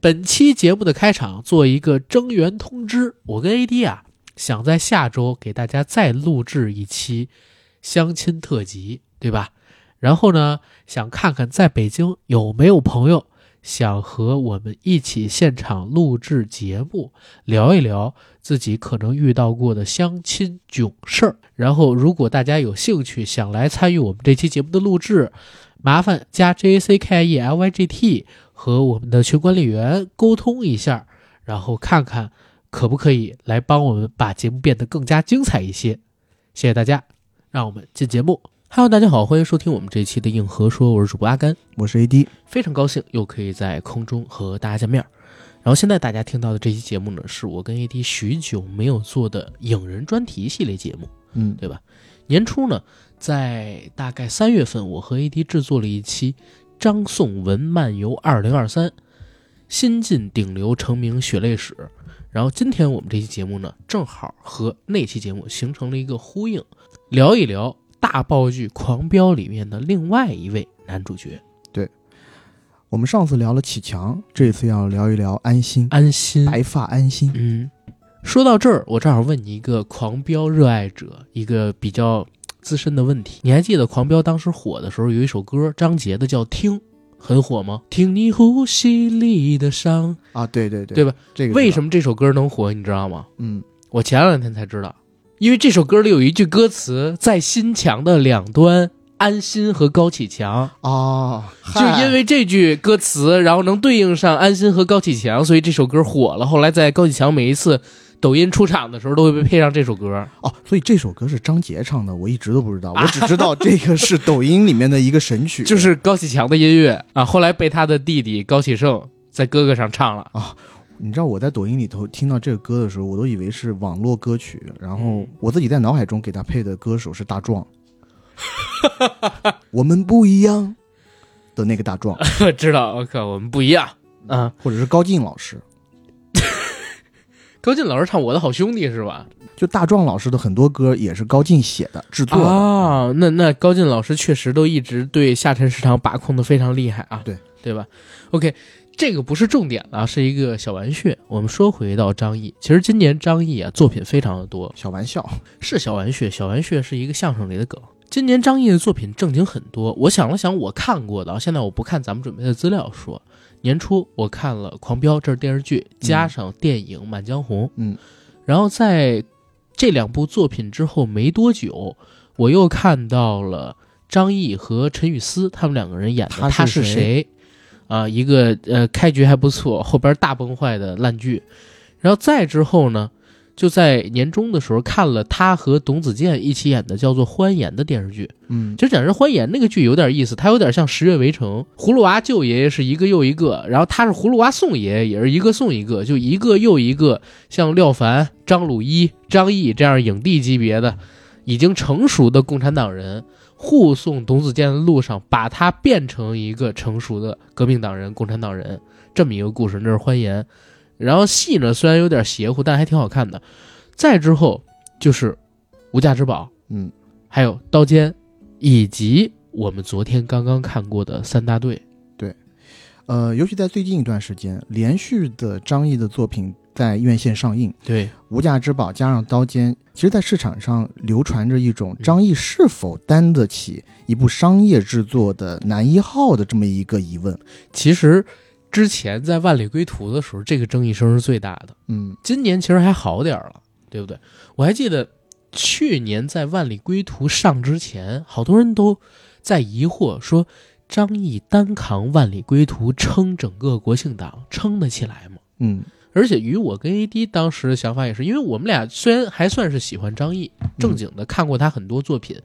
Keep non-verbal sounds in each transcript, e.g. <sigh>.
本期节目的开场做一个征援通知，我跟 AD 啊想在下周给大家再录制一期相亲特辑，对吧？然后呢，想看看在北京有没有朋友想和我们一起现场录制节目，聊一聊自己可能遇到过的相亲囧事儿。然后，如果大家有兴趣想来参与我们这期节目的录制，麻烦加 J A C K I E L Y G T 和我们的群管理员沟通一下，然后看看可不可以来帮我们把节目变得更加精彩一些。谢谢大家，让我们进节目。Hello，大家好，欢迎收听我们这一期的硬核说，我是主播阿甘，我是 AD，非常高兴又可以在空中和大家见面。然后现在大家听到的这期节目呢，是我跟 AD 许久没有做的影人专题系列节目，嗯，对吧？年初呢。在大概三月份，我和 AD 制作了一期《张颂文漫游二零二三》，新晋顶流成名血泪史。然后今天我们这期节目呢，正好和那期节目形成了一个呼应，聊一聊大爆剧《狂飙》里面的另外一位男主角。对，我们上次聊了启强，这次要聊一聊安心。安心，白发安心。嗯，说到这儿，我正好问你一个《狂飙》热爱者，一个比较。自身的问题，你还记得《狂飙》当时火的时候有一首歌，张杰的叫《听》，很火吗？听你呼吸里的伤啊，对对对，对吧？这个为什么这首歌能火？你知道吗？嗯，我前两天才知道，因为这首歌里有一句歌词，在心墙的两端，安心和高启强啊，<laughs> 就因为这句歌词，然后能对应上安心和高启强，所以这首歌火了。后来在高启强每一次。抖音出场的时候都会被配上这首歌哦，所以这首歌是张杰唱的，我一直都不知道，我只知道这个是抖音里面的一个神曲，<laughs> 就是高启强的音乐啊。后来被他的弟弟高启盛在哥哥上唱了啊。你知道我在抖音里头听到这个歌的时候，我都以为是网络歌曲，然后我自己在脑海中给他配的歌手是大壮，<laughs> 我们不一样的那个大壮，<laughs> 知道？我靠，我们不一样啊，或者是高进老师。高进老师唱《我的好兄弟》是吧？就大壮老师的很多歌也是高进写的、制作的啊。那那高进老师确实都一直对下沉市场把控的非常厉害啊。对对吧？OK，这个不是重点啊，是一个小玩笑。我们说回到张译，其实今年张译啊作品非常的多。小玩笑是小玩笑，小玩笑是一个相声里的梗。今年张译的作品正经很多。我想了想，我看过的，现在我不看咱们准备的资料说。年初我看了《狂飙》，这是电视剧，加上电影《满江红》。嗯，然后在这两部作品之后没多久，我又看到了张译和陈雨思他们两个人演的《他是谁》，啊，一个呃开局还不错，后边大崩坏的烂剧。然后再之后呢？就在年终的时候看了他和董子健一起演的叫做《欢颜》的电视剧，嗯，其实讲是《欢颜》那个剧有点意思，它有点像《十月围城》，葫芦娃救爷爷是一个又一个，然后他是葫芦娃送爷爷也是一个送一个，就一个又一个像廖凡、张鲁一、张译这样影帝级别的已经成熟的共产党人护送董子健的路上，把他变成一个成熟的革命党人、共产党人。这么一个故事，那是《欢颜》。然后戏呢，虽然有点邪乎，但还挺好看的。再之后就是《无价之宝》，嗯，还有《刀尖》，以及我们昨天刚刚看过的《三大队》。对，呃，尤其在最近一段时间，连续的张译的作品在院线上映。对，《无价之宝》加上《刀尖》，其实，在市场上流传着一种张译是否担得起一部商业制作的男一号的这么一个疑问。其实。之前在《万里归途》的时候，这个争议声是最大的。嗯，今年其实还好点了，对不对？我还记得去年在《万里归途》上之前，好多人都在疑惑说，张译单扛《万里归途》撑整个国庆档撑得起来吗？嗯，而且与我跟 AD 当时的想法也是，因为我们俩虽然还算是喜欢张译，正经的看过他很多作品，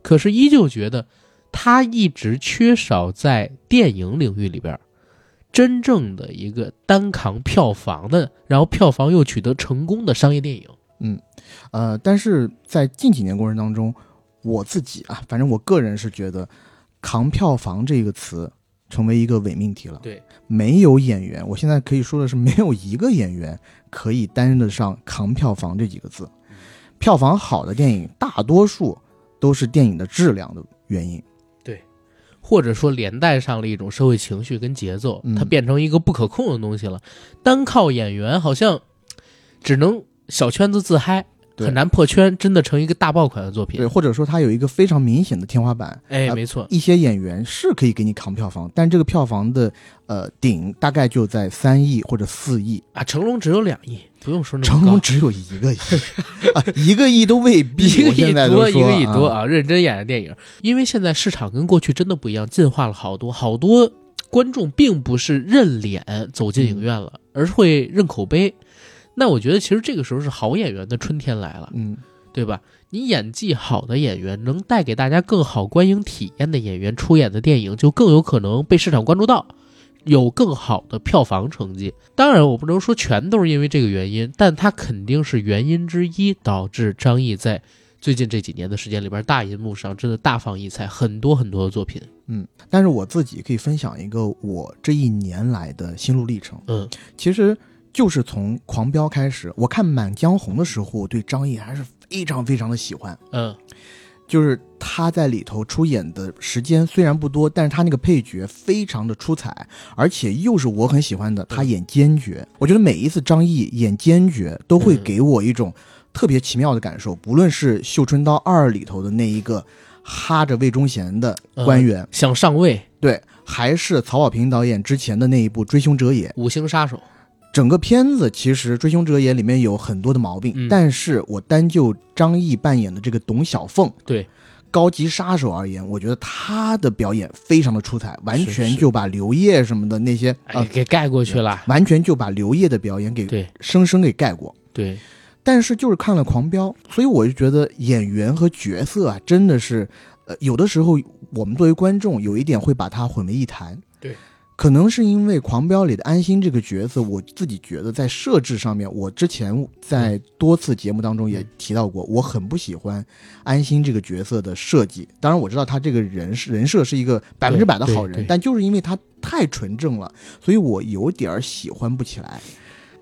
可是依旧觉得他一直缺少在电影领域里边。真正的一个单扛票房的，然后票房又取得成功的商业电影，嗯，呃，但是在近几年过程当中，我自己啊，反正我个人是觉得，扛票房这个词成为一个伪命题了。对，没有演员，我现在可以说的是，没有一个演员可以担任得上扛票房这几个字。票房好的电影，大多数都是电影的质量的原因。或者说连带上了一种社会情绪跟节奏，嗯它变成一个不可控的东西了。单靠演员好像只能小圈子自嗨，对很难破圈，真的成一个大爆款的作品。对，或者说它有一个非常明显的天花板。哎，啊没错，一些演员是可以给你扛票房，但这个票房的呃顶大概就在三亿或者四亿，啊，成龙只有两亿，不用说那么成龙只有一个亿啊，<laughs> 一个亿都未必。<laughs> 一个亿多，一个亿多啊，啊！认真演的电影，因为现在市场跟过去真的不一样，进化了好多，好多观众并不是认脸走进影院了，而是会认口碑。那我觉得其实这个时候是好演员的春天来了，嗯，对吧？你演技好的演员，能带给大家更好观影体验的演员出演的电影，就更有可能被市场关注到，有更好的票房成绩。当然，我不能说全都是因为这个原因，但它肯定是原因之一，导致张译在最近这几年的时间里边，大银幕上真的大放异彩，很多很多的作品。嗯但是我自己可以分享一个我这一年来的心路历程。嗯其实就是从《狂飙》开始，我看《满江红》的时候，我对张译还是非常非常的喜欢。嗯，就是他在里头出演的时间虽然不多，但是他那个配角非常的出彩，而且又是我很喜欢的，他演奸角。我觉得每一次张译演坚决都会给我一种特别奇妙的感受，不论是《绣春刀二》里头的那一个哈着魏忠贤的官员，想上位，对，还是曹保平导演之前的那一部《追凶者也》，五星杀手。整个片子其实《追凶者也》里面有很多的毛病，嗯但是我单就张译扮演的这个董小凤，对，高级杀手而言，我觉得他的表演非常的出彩，完全就把刘烨什么的那些啊，呃，给盖过去了。完全就把刘烨的表演给生生给盖过。对，但是就是看了《狂飙》，所以我就觉得演员和角色啊，真的是，呃，有的时候我们作为观众有一点会把它混为一谈。对，可能是因为《狂飙》里的安心这个角色，我自己觉得在设置上面，我之前在多次节目当中也提到过，我很不喜欢安心这个角色的设计。当然，我知道他这个人是人设是一个百分之百的好人，但就是因为他太纯正了，所以我有点儿喜欢不起来。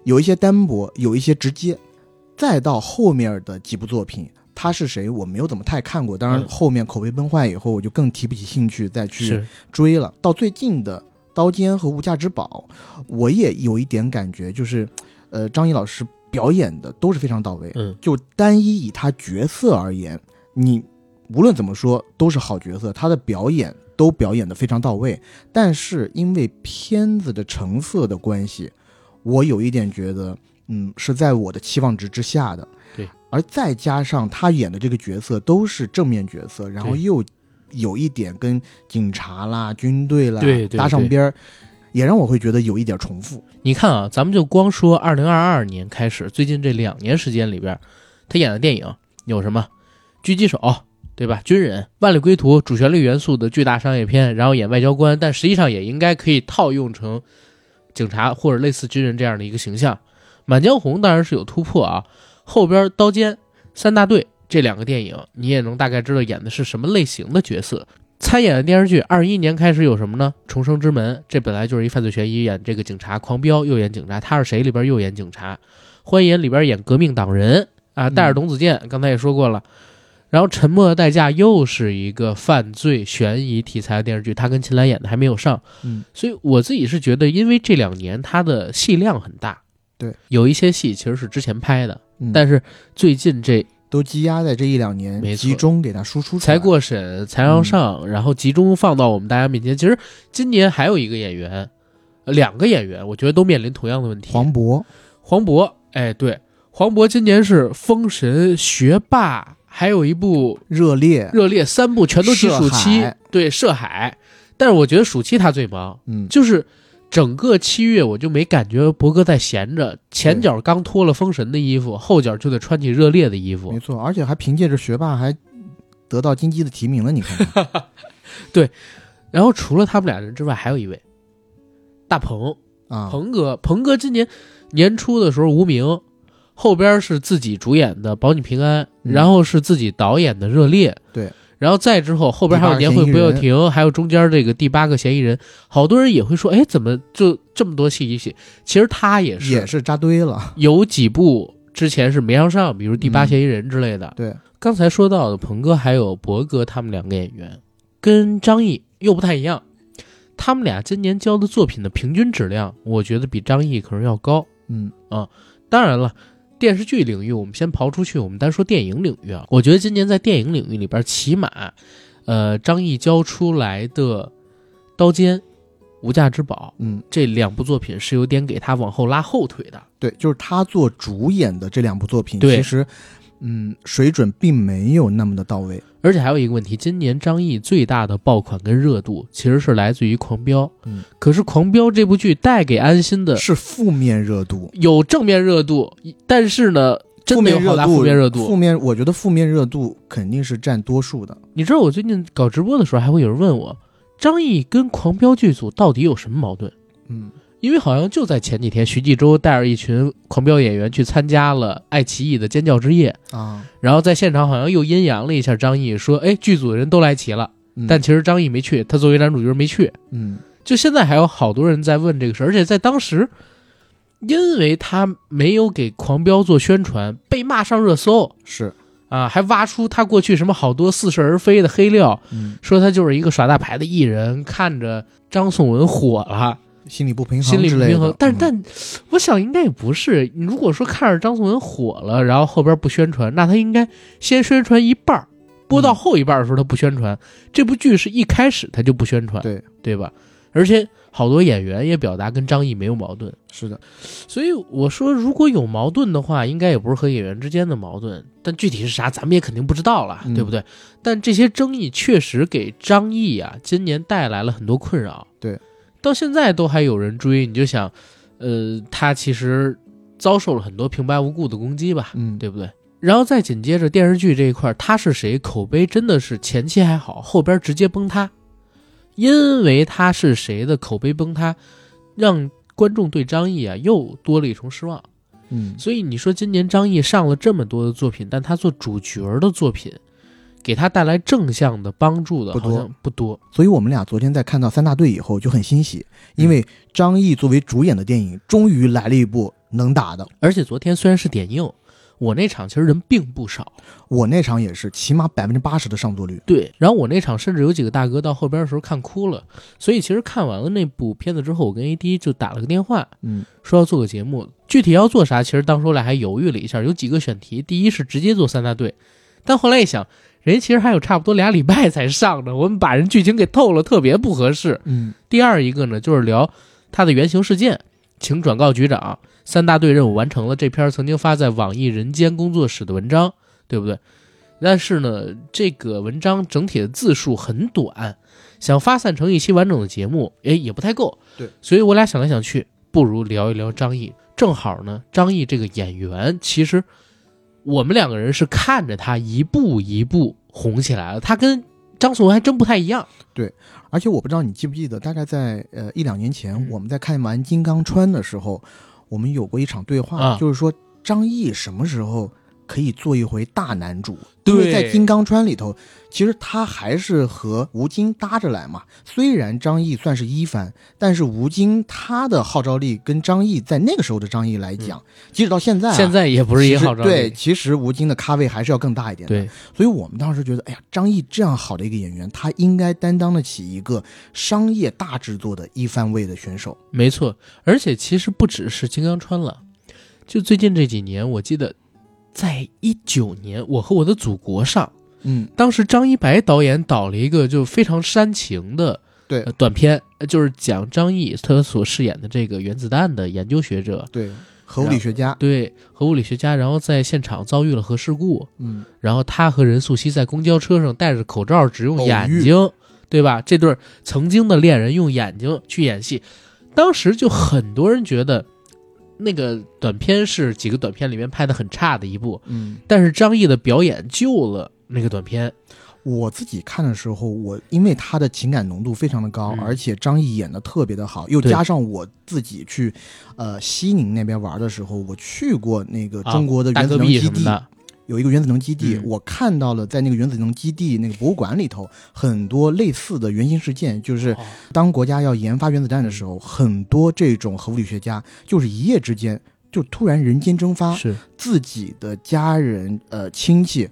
有一些单薄，有一些直接，再到后面的几部作品，他是谁我没有怎么太看过。当然嗯后面口碑崩坏以后，我就更提不起兴趣再去，追了。到最近的《刀尖》和《无价之宝》，我也有一点感觉，就是，呃，张译老师表演的都是非常到位。嗯，就单一以他角色而言，你无论怎么说都是好角色，他的表演都表演的非常到位。但是因为片子的成色的关系，我有一点觉得，嗯，是在我的期望值之下的。对，而再加上他演的这个角色都是正面角色，然后又有一点跟警察啦、军队啦对对对搭上边儿，也让我会觉得有一点重复。你看啊，咱们就光说二零二二年开始，最近这两年时间里边，他演的电影有什么？狙击手，对吧？军人，《万里归途》主旋律元素的巨大商业片，然后演外交官，但实际上也应该可以套用成警察或者类似军人这样的一个形象。《满江红》当然是有突破啊，后边《刀尖》《三大队》这两个电影，你也能大概知道演的是什么类型的角色。参演的电视剧，二一年开始有什么呢？《重生之门》这本来就是一犯罪悬疑，演这个警察；《狂飙》又演警察，他是谁里边又演警察；《欢颜》里边演革命党人啊，带着董子健，刚才也说过了。然后《沉默的代价》又是一个犯罪悬疑题材的电视剧，他跟秦岚演的还没有上，嗯，所以我自己是觉得，因为这两年他的戏量很大，对，有一些戏其实是之前拍的，嗯。但是最近这都积压在这一两年没，集中给它输出出来。才过审才要上，然后集中放到我们大家面前。其实今年还有一个演员，呃两个演员，我觉得都面临同样的问题。黄渤，黄渤，哎，对，黄渤今年是《封神》《学霸》，还有一部热烈，热烈三部全都是暑期，对，涉海。但是我觉得暑期他最忙，嗯，就是整个七月我就没感觉博哥在闲着，前脚刚脱了封神的衣服，后脚就得穿起热烈的衣服。没。错，而且还凭借着学霸还得到金鸡的提名了，你看看，<laughs> 然后除了他们俩人之外，还有一位大鹏，啊，鹏哥，鹏哥今年年初的时候无名，后边是自己主演的《保你平安》，嗯。然后是自己导演的《热烈》，对，然后再之后后边还有《年会不要停》，还有中间这个第八个嫌疑人，好多人也会说，哎，怎么就这么多戏一起？其实他也是也是扎堆了，有几部之前是没上上，比如《第八嗯嫌疑人》之类的。对，刚才说到的鹏哥还有博哥他们两个演员，跟张译又不太一样。他们俩今年交的作品的平均质量，我觉得比张译可能要高。嗯啊当然了，电视剧领域我们先刨出去，我们单说电影领域啊。我觉得今年在电影领域里边，起码，呃，张译交出来的《刀尖》《无价之宝》嗯，这两部作品是有点给他往后拉后腿的。对，就是他做主演的这两部作品，对其实，嗯，水准并没有那么的到位。而且还有一个问题，今年张译最大的爆款跟热度其实是来自于《狂飙》，嗯，可是《狂飙》这部剧带给安心的是负面热度，有正面热度，但是呢，真负的有好大负面热度。负面，我觉得负面热度肯定是占多数的。你知道我最近搞直播的时候，还会有人问我，张译跟狂飙剧组到底有什么矛盾？嗯因为好像就在前几天，徐纪周带着一群狂飙演员去参加了爱奇艺的尖叫之夜，啊，然后在现场好像又阴阳了一下张译，说：“哎，剧组的人都来齐了。”嗯但其实张译没去，他作为男主角没去。嗯就现在还有好多人在问这个事儿，而且在当时，因为他没有给狂飙做宣传，被骂上热搜是，啊，还挖出他过去什么好多似是而非的黑料。嗯，说他就是一个耍大牌的艺人，看着张颂文火了，心理不平衡心里之类的不平衡。但但我想应该也不是。你如果说看着张颂文火了，然后后边不宣传，那他应该先宣传一半儿，播到嗯后一半的时候他不宣传。这部剧是一开始他就不宣传，对，对吧？而且好多演员也表达跟张译没有矛盾，是的，所以我说如果有矛盾的话，应该也不是和演员之间的矛盾，但具体是啥咱们也肯定不知道了，嗯对不对？但这些争议确实给张译啊今年带来了很多困扰，对，到现在都还有人追，你就想，呃，他其实遭受了很多平白无故的攻击吧，嗯，对不对？然后再紧接着电视剧这一块，他是谁口碑真的是前期还好，后边直接崩塌，因为他是谁的口碑崩塌，让观众对张译啊又多了一重失望。嗯，所以你说今年张译上了这么多的作品，但他做主角的作品，给他带来正向的帮助的不多不多。所以我们俩昨天在看到三大队以后就很欣喜，因嗯为张译作为主演的电影终于来了一部能打的。而且昨天虽然是点映，我那场其实人并不少。我那场也是，起码百分之八十的上座率。对，然后我那场甚至有几个大哥到后边的时候看哭了。所以其实看完了那部片子之后，我跟 AD 就打了个电话，嗯说要做个节目，具体要做啥，其实当时我俩还犹豫了一下，有几个选题。第一是直接做三大队，但后来一想，人家其实还有差不多俩礼拜才上呢，我们把人剧情给透了，特别不合适。嗯第二一个呢，就是聊他的原型事件，请转告局长，三大队任务完成了。这篇曾经发在网易人间工作室的文章，对不对？但是呢，这个文章整体的字数很短，想发散成一期完整的节目，哎，也不太够。对，所以我俩想来想去，不如聊一聊张译。正好呢，张译这个演员，其实我们两个人是看着他一步一步红起来了。他跟张颂文还真不太一样。对而且我不知道你记不记得，大概在呃一两年前，嗯我们在看完《金刚川》的时候，我们有过一场对话，啊就是说张译什么时候可以做一回大男主？对因为在《金刚川》里头，其实他还是和吴京搭着来嘛。虽然张译算是一番，但是吴京他的号召力跟张译在那个时候的张译来讲，即使到现在、现在也不是一号召力对，其实吴京的咖位还是要更大一点的。对，所以我们当时觉得，哎呀，张译这样好的一个演员，他应该担当得起一个商业大制作的一番位的选手。没错，而且其实不只是金刚川了，就最近这几年，我记得在一九年，《我和我的祖国》上，嗯，当时张一白导演导了一个就非常煽情的对。呃短片，呃就是讲张译他所饰演的这个原子弹的研究学者，对，核物理学家，对核物理学家，然后在现场遭遇了核事故，嗯，然后他和任素汐在公交车上戴着口罩，只用眼睛，对吧？这对曾经的恋人用眼睛去演戏，当时就很多人觉得那个短片是几个短片里面拍的很差的一部，嗯，但是张译的表演救了那个短片。我自己看的时候，我因为他的情感浓度非常的高，嗯。而且张译演的特别的好，又加上我自己去，呃，西宁那边玩的时候，我去过那个啊中国的原子能基地，有一个原子能基地，嗯我看到了在那个原子能基地那个博物馆里头很多类似的原型事件，就是哦当国家要研发原子弹的时候，很多这种核物理学家就是一夜之间就突然人间蒸发，是自己的家人呃亲戚，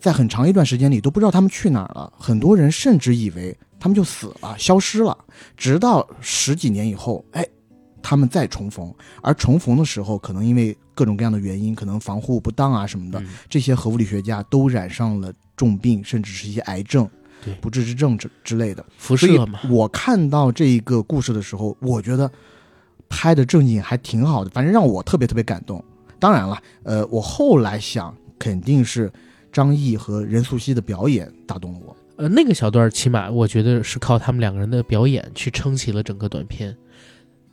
在很长一段时间里都不知道他们去哪儿了，很多人甚至以为他们就死了，消失了。直到十几年以后，哎，他们再重逢，而重逢的时候，可能因为各种各样的原因，可能防护不当啊什么的，嗯这些核物理学家都染上了重病，甚至是一些癌症对、不治之症之之类的。辐射嘛，我看到这一个故事的时候，我觉得拍的正经还挺好的，反正让我特别特别感动。当然了，呃，我后来想，肯定是张译和任素汐的表演打动了我。呃，那个小段儿起码我觉得是靠他们两个人的表演去撑起了整个短片。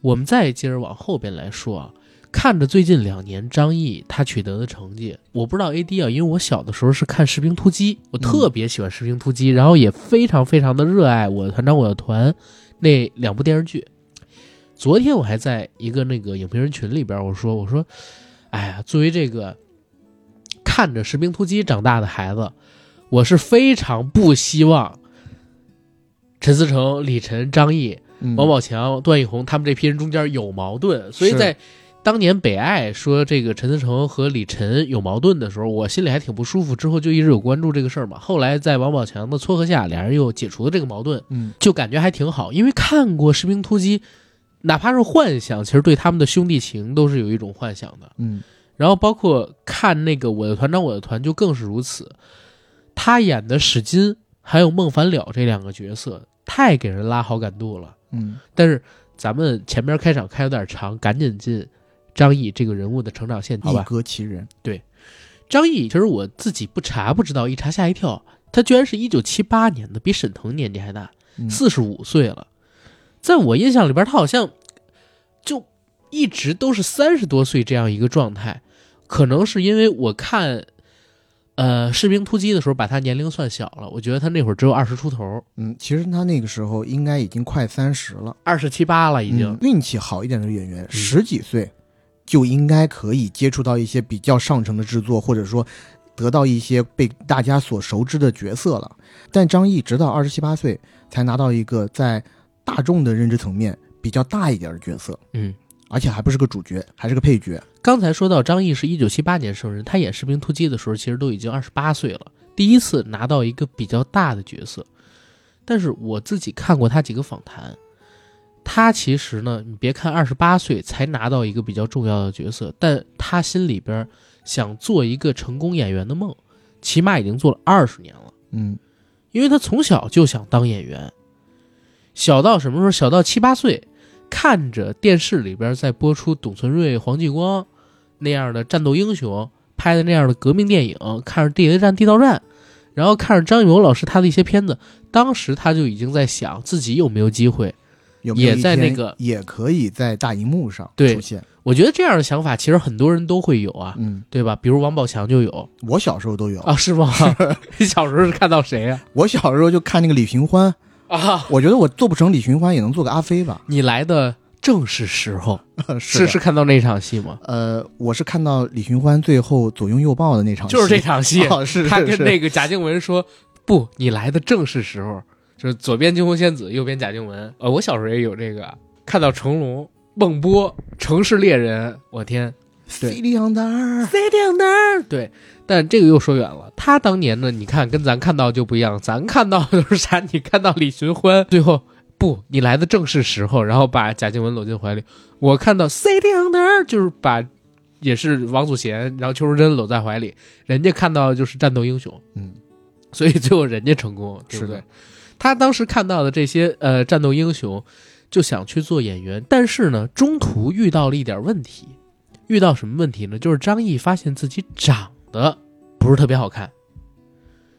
我们再接着往后边来说啊，看着最近两年张译他取得的成绩，我不知道 A D 啊，因为我小的时候是看《士兵突击》，我特别喜欢《士兵突击》，然后也非常非常的热爱我的团长我的团那两部电视剧。昨天我还在一个那个影评人群里边，我说我说，哎呀，作为这个看着《士兵突击》长大的孩子，我是非常不希望陈思诚、李晨、张译、嗯，王宝强、段奕宏他们这批人中间有矛盾，所以在当年北爱说这个陈思诚和李晨有矛盾的时候，我心里还挺不舒服，之后就一直有关注这个事儿嘛。后来在王宝强的撮合下，俩人又解除了这个矛盾，嗯就感觉还挺好。因为看过《士兵突击》，哪怕是幻想，其实对他们的兄弟情都是有一种幻想的。嗯然后包括看那个《我的团长我的团》就更是如此，他演的史金还有孟凡了这两个角色太给人拉好感度了。嗯但是咱们前面开场开有点长，赶紧进张译这个人物的成长线，好一吧？歌其人。对张译其实我自己不查不知道，一查吓一跳，他居然是一九七八年的，比沈腾年纪还大，嗯四十五岁了。在我印象里边，他好像就一直都是三十多岁这样一个状态，可能是因为我看。呃，士兵突击的时候把他年龄算小了，我觉得他那会儿只有二十出头，嗯，其实他那个时候应该已经快三十了，二十七八了已经。嗯运气好一点的演员，十几岁就应该可以接触到一些比较上乘的制作，或者说得到一些被大家所熟知的角色了。但张译直到二十七八岁才拿到一个在大众的认知层面比较大一点的角色，嗯，而且还不是个主角，还是个配角。刚才说到张译是一九七八年生人，他演《士兵突击》的时候，其实都已经二十八岁了，第一次拿到一个比较大的角色。但是我自己看过他几个访谈，他其实呢，你别看二十八岁才拿到一个比较重要的角色，但他心里边想做一个成功演员的梦，起码已经做了二十年了。嗯因为他从小就想当演员，小到什么时候？小到七八岁，看着电视里边在播出董存瑞、黄继光那样的战斗英雄拍的那样的革命电影，看着地雷战、地道战，然后看着张艺谋老师他的一些片子，当时他就已经在想自己有没有机会。也在那个也可以在大荧幕上出现？我觉得这样的想法其实很多人都会有啊，嗯，对吧？比如王宝强就有我小时候都有。啊，是吗？<laughs> 你小时候是看到谁呀、我小时候就看那个李寻欢，啊？我觉得我做不成李寻欢，也能做个阿飞吧。你来的正是时候，<laughs> 是是看到那场戏吗？呃，我是看到李寻欢最后左拥右抱的那场戏，就是这场戏，<laughs> 哦是他跟那个贾静雯说：“不，你来的正是时候。”就是左边惊鸿仙子，右边贾静雯。呃，我小时候也有这个，看到成龙、孟波、城市猎人，我天对 City on the Earth，City on there，对。但这个又说远了，他当年呢，你看跟咱看到就不一样，咱看到的是啥？你看到李寻欢最后不，你来的正是时候，然后把贾静雯搂进怀里。我看到 City on there 就是把也是王祖贤，然后邱淑贞搂在怀里，人家看到的就是战斗英雄。嗯，所以最后人家成功，对不对是的？他当时看到的这些呃战斗英雄，就想去做演员，但是呢，中途遇到了一点问题。遇到什么问题呢？就是张译发现自己长得不是特别好看，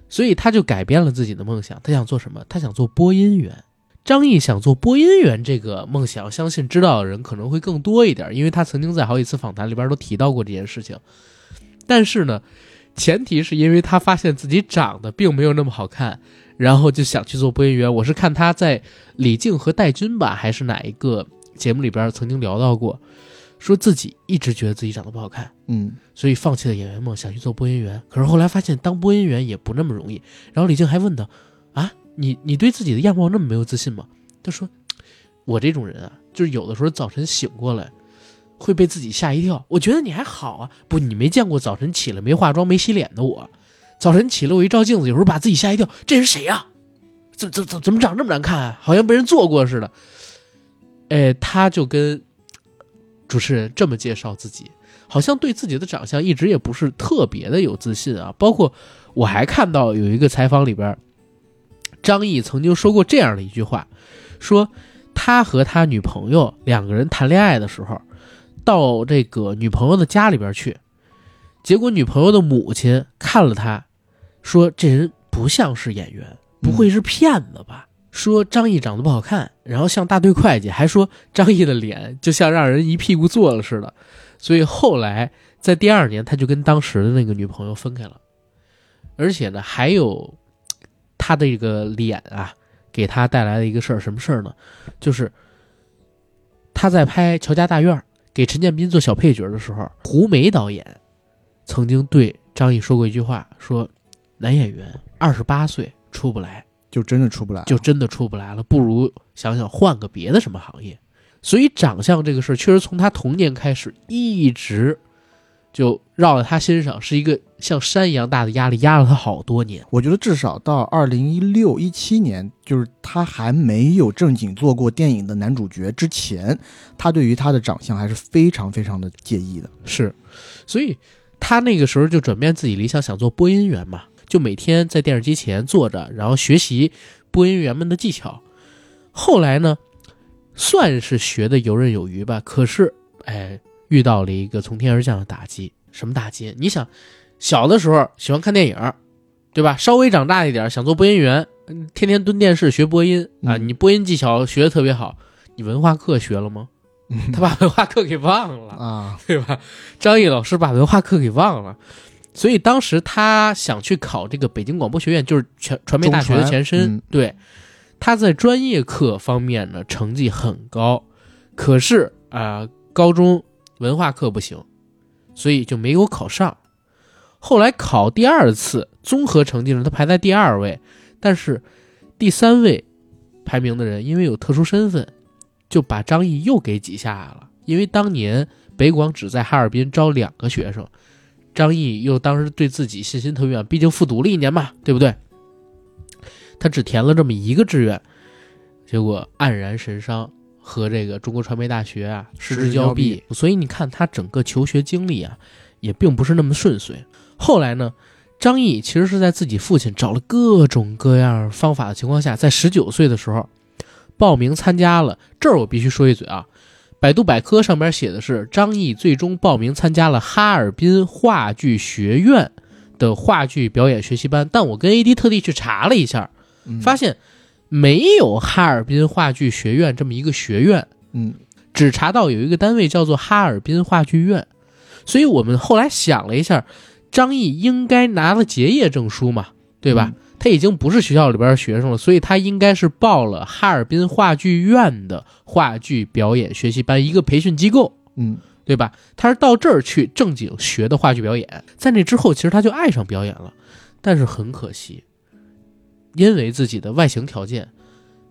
所以他就改变了自己的梦想。他想做什么？他想做播音员。张译想做播音员这个梦想，相信知道的人可能会更多一点，因为他曾经在好几次访谈里边都提到过这件事情。但是呢，前提是因为他发现自己长得并没有那么好看，然后就想去做播音员。我是看他在李静和戴军吧，还是哪一个节目里边曾经聊到过，说自己一直觉得自己长得不好看，嗯所以放弃了演员梦，想去做播音员。可是后来发现当播音员也不那么容易。然后李静还问他：“啊，你你对自己的样貌那么没有自信吗？”他说：“我这种人啊，就是有的时候早晨醒过来。”会被自己吓一跳。我觉得你还好啊，不，你没见过早晨起来没化妆没洗脸的我。早晨起来我一照镜子，有时候把自己吓一跳，这人谁呀、怎怎怎怎么长这么难看、啊？好像被人做过似的。哎，他就跟主持人这么介绍自己，好像对自己的长相一直也不是特别的有自信啊。包括我还看到有一个采访里边，张译曾经说过这样的一句话，说他和他女朋友两个人谈恋爱的时候，到这个女朋友的家里边去，结果女朋友的母亲看了他，说这人不像是演员，不会是骗子吧？说张译长得不好看，然后像大队会计，还说张译的脸就像让人一屁股坐了似的。所以后来在第二年，他就跟当时的那个女朋友分开了，而且呢，还有他的一个脸啊，给他带来了一个事儿，什么事儿呢？就是他在拍《乔家大院》给陈建斌做小配角的时候，胡梅导演曾经对张译说过一句话，说男演员二十八岁出不来。就真的出不来，就真的出不来了。不如想想换个别的什么行业。所以长相这个事儿，确实从他童年开始，一直就绕在他身上，是一个像山一样大的压力，压了他好多年。我觉得至少到二零一六一七年，就是他还没有正经做过电影的男主角之前，他对于他的长相还是非常非常的介意的。是，所以他那个时候就转变自己理想，想做播音员嘛。就每天在电视机前坐着，然后学习播音员们的技巧。后来呢，算是学的游刃有余吧。可是，哎，遇到了一个从天而降的打击。什么打击？你想，小的时候喜欢看电影，对吧？稍微长大一点，想做播音员，天天蹲电视学播音啊。你播音技巧学的特别好，你文化课学了吗？他把文化课给忘了啊，对吧？张毅老师把文化课给忘了。所以当时他想去考这个北京广播学院，就是全传媒大学的前身。对，他在专业课方面呢成绩很高，可是啊，高中文化课不行，所以就没有考上。后来考第二次综合成绩呢，他排在第二位，但是第三位排名的人因为有特殊身份，就把张译又给挤下来了。因为当年北广只在哈尔滨招两个学生。张毅又当时对自己信心特别毕竟复读了一年嘛，对不对？他只填了这么一个志愿，结果黯然神伤，和这个中国传媒大学啊失之交臂。所以你看他整个求学经历啊，也并不是那么顺遂。后来呢，张毅其实是在自己父亲找了各种各样方法的情况下，在十九岁的时候报名参加了。这儿我必须说一嘴啊。百度百科上边写的是张译最终报名参加了哈尔滨话剧学院的话剧表演学习班，但我跟 AD 特地去查了一下，发现没有哈尔滨话剧学院这么一个学院，嗯，只查到有一个单位叫做哈尔滨话剧院，所以我们后来想了一下，张译应该拿了结业证书嘛，对吧？他已经不是学校里边的学生了，所以他应该是报了哈尔滨话剧院的话剧表演学习班，一个培训机构，嗯，对吧？他是到这儿去正经学的话剧表演，在那之后，其实他就爱上表演了，但是很可惜，因为自己的外形条件，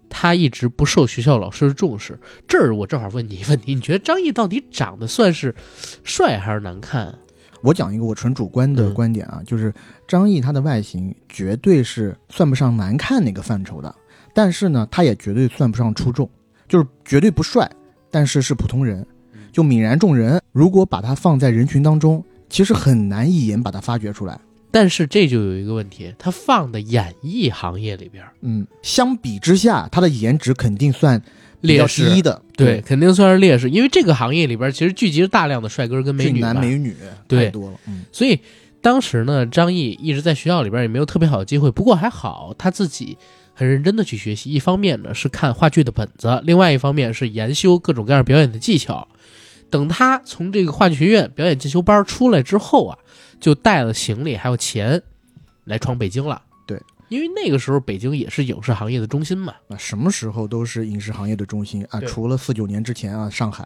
他一直不受学校老师的重视。这儿我正好问你一个问题：你觉得张译到底长得算是帅还是难看？我讲一个我纯主观的观点啊，就是张译他的外形绝对是算不上难看那个范畴的，但是呢，他也绝对算不上出众，就是绝对不帅，但是是普通人，就泯然众人。如果把他放在人群当中，其实很难一眼把他发掘出来。但是这就有一个问题，他放的演艺行业里边，嗯，相比之下，他的颜值肯定算。劣势的，对，肯定算是劣势，因为这个行业里边其实聚集着大量的帅哥跟美女，男美女太多了，嗯，所以当时呢，张译一直在学校里边也没有特别好的机会，不过还好，他自己很认真的去学习，一方面呢是看话剧的本子，另外一方面是研修各种各样表演的技巧。等他从这个话剧学院表演进修班出来之后啊，就带了行李还有钱来闯北京了。因为那个时候北京也是影视行业的中心嘛，啊，什么时候都是影视行业的中心啊，除了四九年之前啊，上海。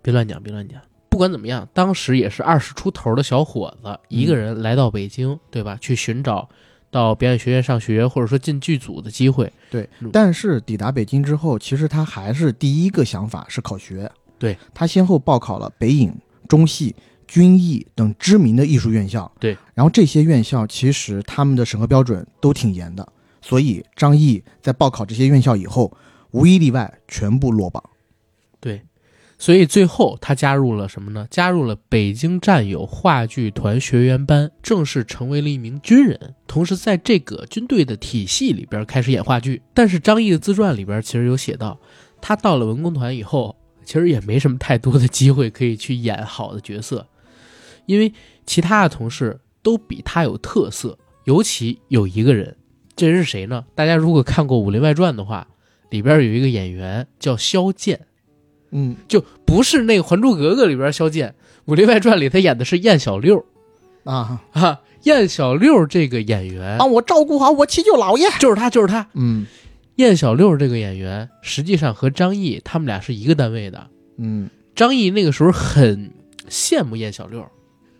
别乱讲，别乱讲。不管怎么样，当时也是二十出头的小伙子，一个人来到北京，对吧？去寻找到表演学院上学，或者说进剧组的机会。对，但是抵达北京之后，其实他还是第一个想法是考学。对他先后报考了北影、中戏。军艺等知名的艺术院校，对，然后这些院校其实他们的审核标准都挺严的，所以张译在报考这些院校以后，无一例外全部落榜。对，所以最后他加入了什么呢？加入了北京战友话剧团学员班，正式成为了一名军人。同时，在这个军队的体系里边开始演话剧。但是张译的自传里边其实有写到，他到了文工团以后，其实也没什么太多的机会可以去演好的角色，因为其他的同事都比他有特色。尤其有一个人，这人是谁呢？大家如果看过《武林外传》的话，里边有一个演员叫萧剑。嗯，就不是那个《还珠格格》里边萧剑，《武林外传》里他演的是燕小六啊啊，燕小六这个演员，帮我照顾好我七舅姥爷，就是他，就是他。嗯，燕小六这个演员实际上和张译他们俩是一个单位的。嗯，张译那个时候很羡慕燕小六，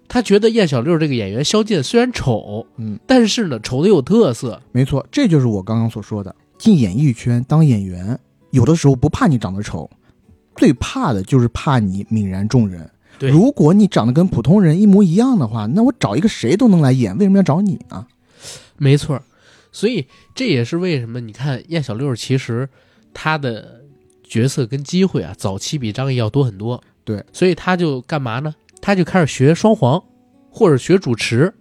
他觉得燕小六这个演员萧剑虽然丑，嗯，但是呢丑的有特色。没错，这就是我刚刚所说的，进演艺圈当演员，有的时候不怕你长得丑。最怕的就是怕你泯然众人。对，如果你长得跟普通人一模一样的话，那我找一个谁都能来演，为什么要找你呢？没错，所以这也是为什么你看燕小六其实他的角色跟机会啊，早期比张译要多很多。对，所以他就干嘛呢？他就开始学双簧，或者学主持，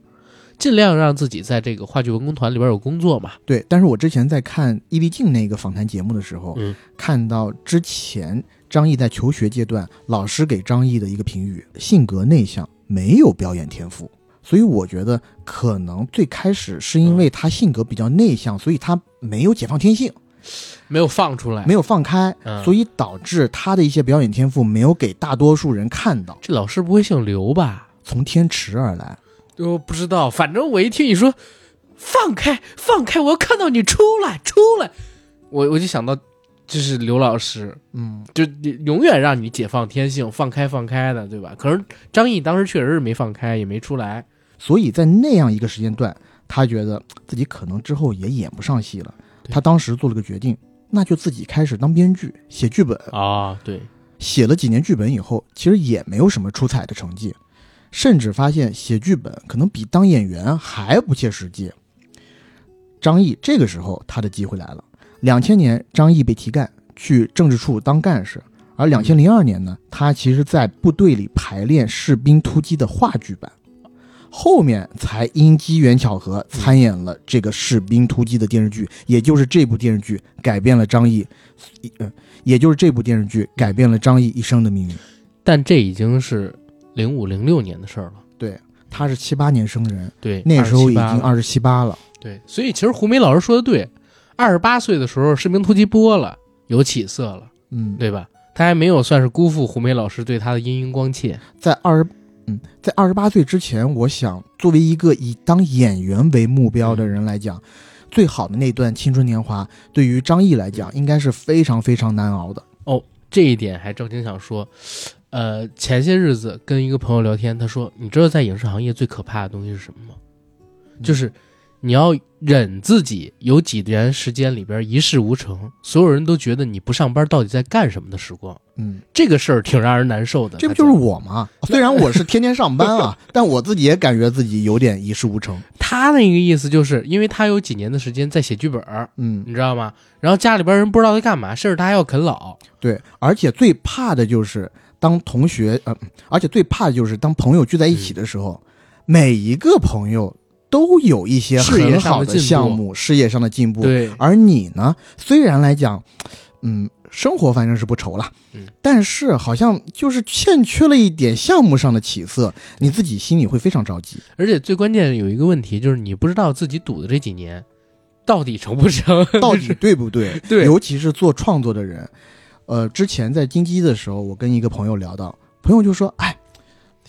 尽量让自己在这个话剧文工团里边有工作嘛。对，但是我之前在看易立竞那个访谈节目的时候，嗯，看到之前。张译在求学阶段，老师给张译的一个评语：性格内向，没有表演天赋。所以我觉得可能最开始是因为他性格比较内向，所以他没有解放天性，没有放出来，没有放开，所以导致他的一些表演天赋没有给大多数人看到。这老师不会姓刘吧？从天池而来，我不知道。反正我一听你说放开，放开，我要看到你出来，出来，我我就想到。就是刘老师，嗯，就永远让你解放天性，放开放开的，对吧？可是张译当时确实是没放开，也没出来，所以在那样一个时间段，他觉得自己可能之后也演不上戏了。他当时做了个决定，那就自己开始当编剧，写剧本啊。对，写了几年剧本以后，其实也没有什么出彩的成绩，甚至发现写剧本可能比当演员还不切实际。张译这个时候他的机会来了。两千年，张译被提干去政治处当干事，而两千零二年呢，他其实在部队里排练《士兵突击》的话剧版，后面才因机缘巧合参演了这个《士兵突击》的电视剧，也就是这部电视剧改变了张译，呃，也就是这部电视剧改变了张译一生的命运。但这已经是零五零六年的事儿了。对，他是七八年生人，对，那时候已经二十七八了。对，所以其实胡梅老师说的对。二十八岁的时候，《士兵突击》播了，有起色了，嗯，对吧？他还没有算是辜负胡梅老师对他的殷殷关切。在二十，嗯，在二十八岁之前，我想作为一个以当演员为目标的人来讲，最好的那段青春年华，对于张译来讲，应该是非常非常难熬的。哦，这一点还正经想说，呃，前些日子跟一个朋友聊天，他说：“你知道在影视行业最可怕的东西是什么吗？就是。”你要忍自己有几年时间里边一事无成，所有人都觉得你不上班到底在干什么的时光，嗯，这个事儿挺让人难受的。这不就是我吗？虽然我是天天上班啊，<laughs> 但我自己也感觉自己有点一事无成。他那个意思就是，因为他有几年的时间在写剧本，嗯，你知道吗？然后家里边人不知道在干嘛，甚至他还要啃老。对，而且最怕的就是当同学，呃，而且最怕的就是当朋友聚在一起的时候，每一个朋友。都有一些很好的项目，事业上的进步。对，而你呢？虽然来讲，嗯，生活反正是不愁了，嗯，但是好像就是欠缺了一点项目上的起色，你自己心里会非常着急。而且最关键有一个问题，就是你不知道自己赌的这几年到底成不成，到底对不对？<laughs> 对，尤其是做创作的人，呃，之前在金鸡的时候，我跟一个朋友聊到，朋友就说：“哎。”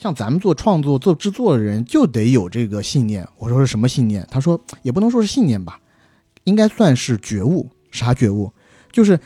像咱们做创作、做制作的人，就得有这个信念。我说是什么信念？他说也不能说是信念吧，应该算是觉悟。啥觉悟？就是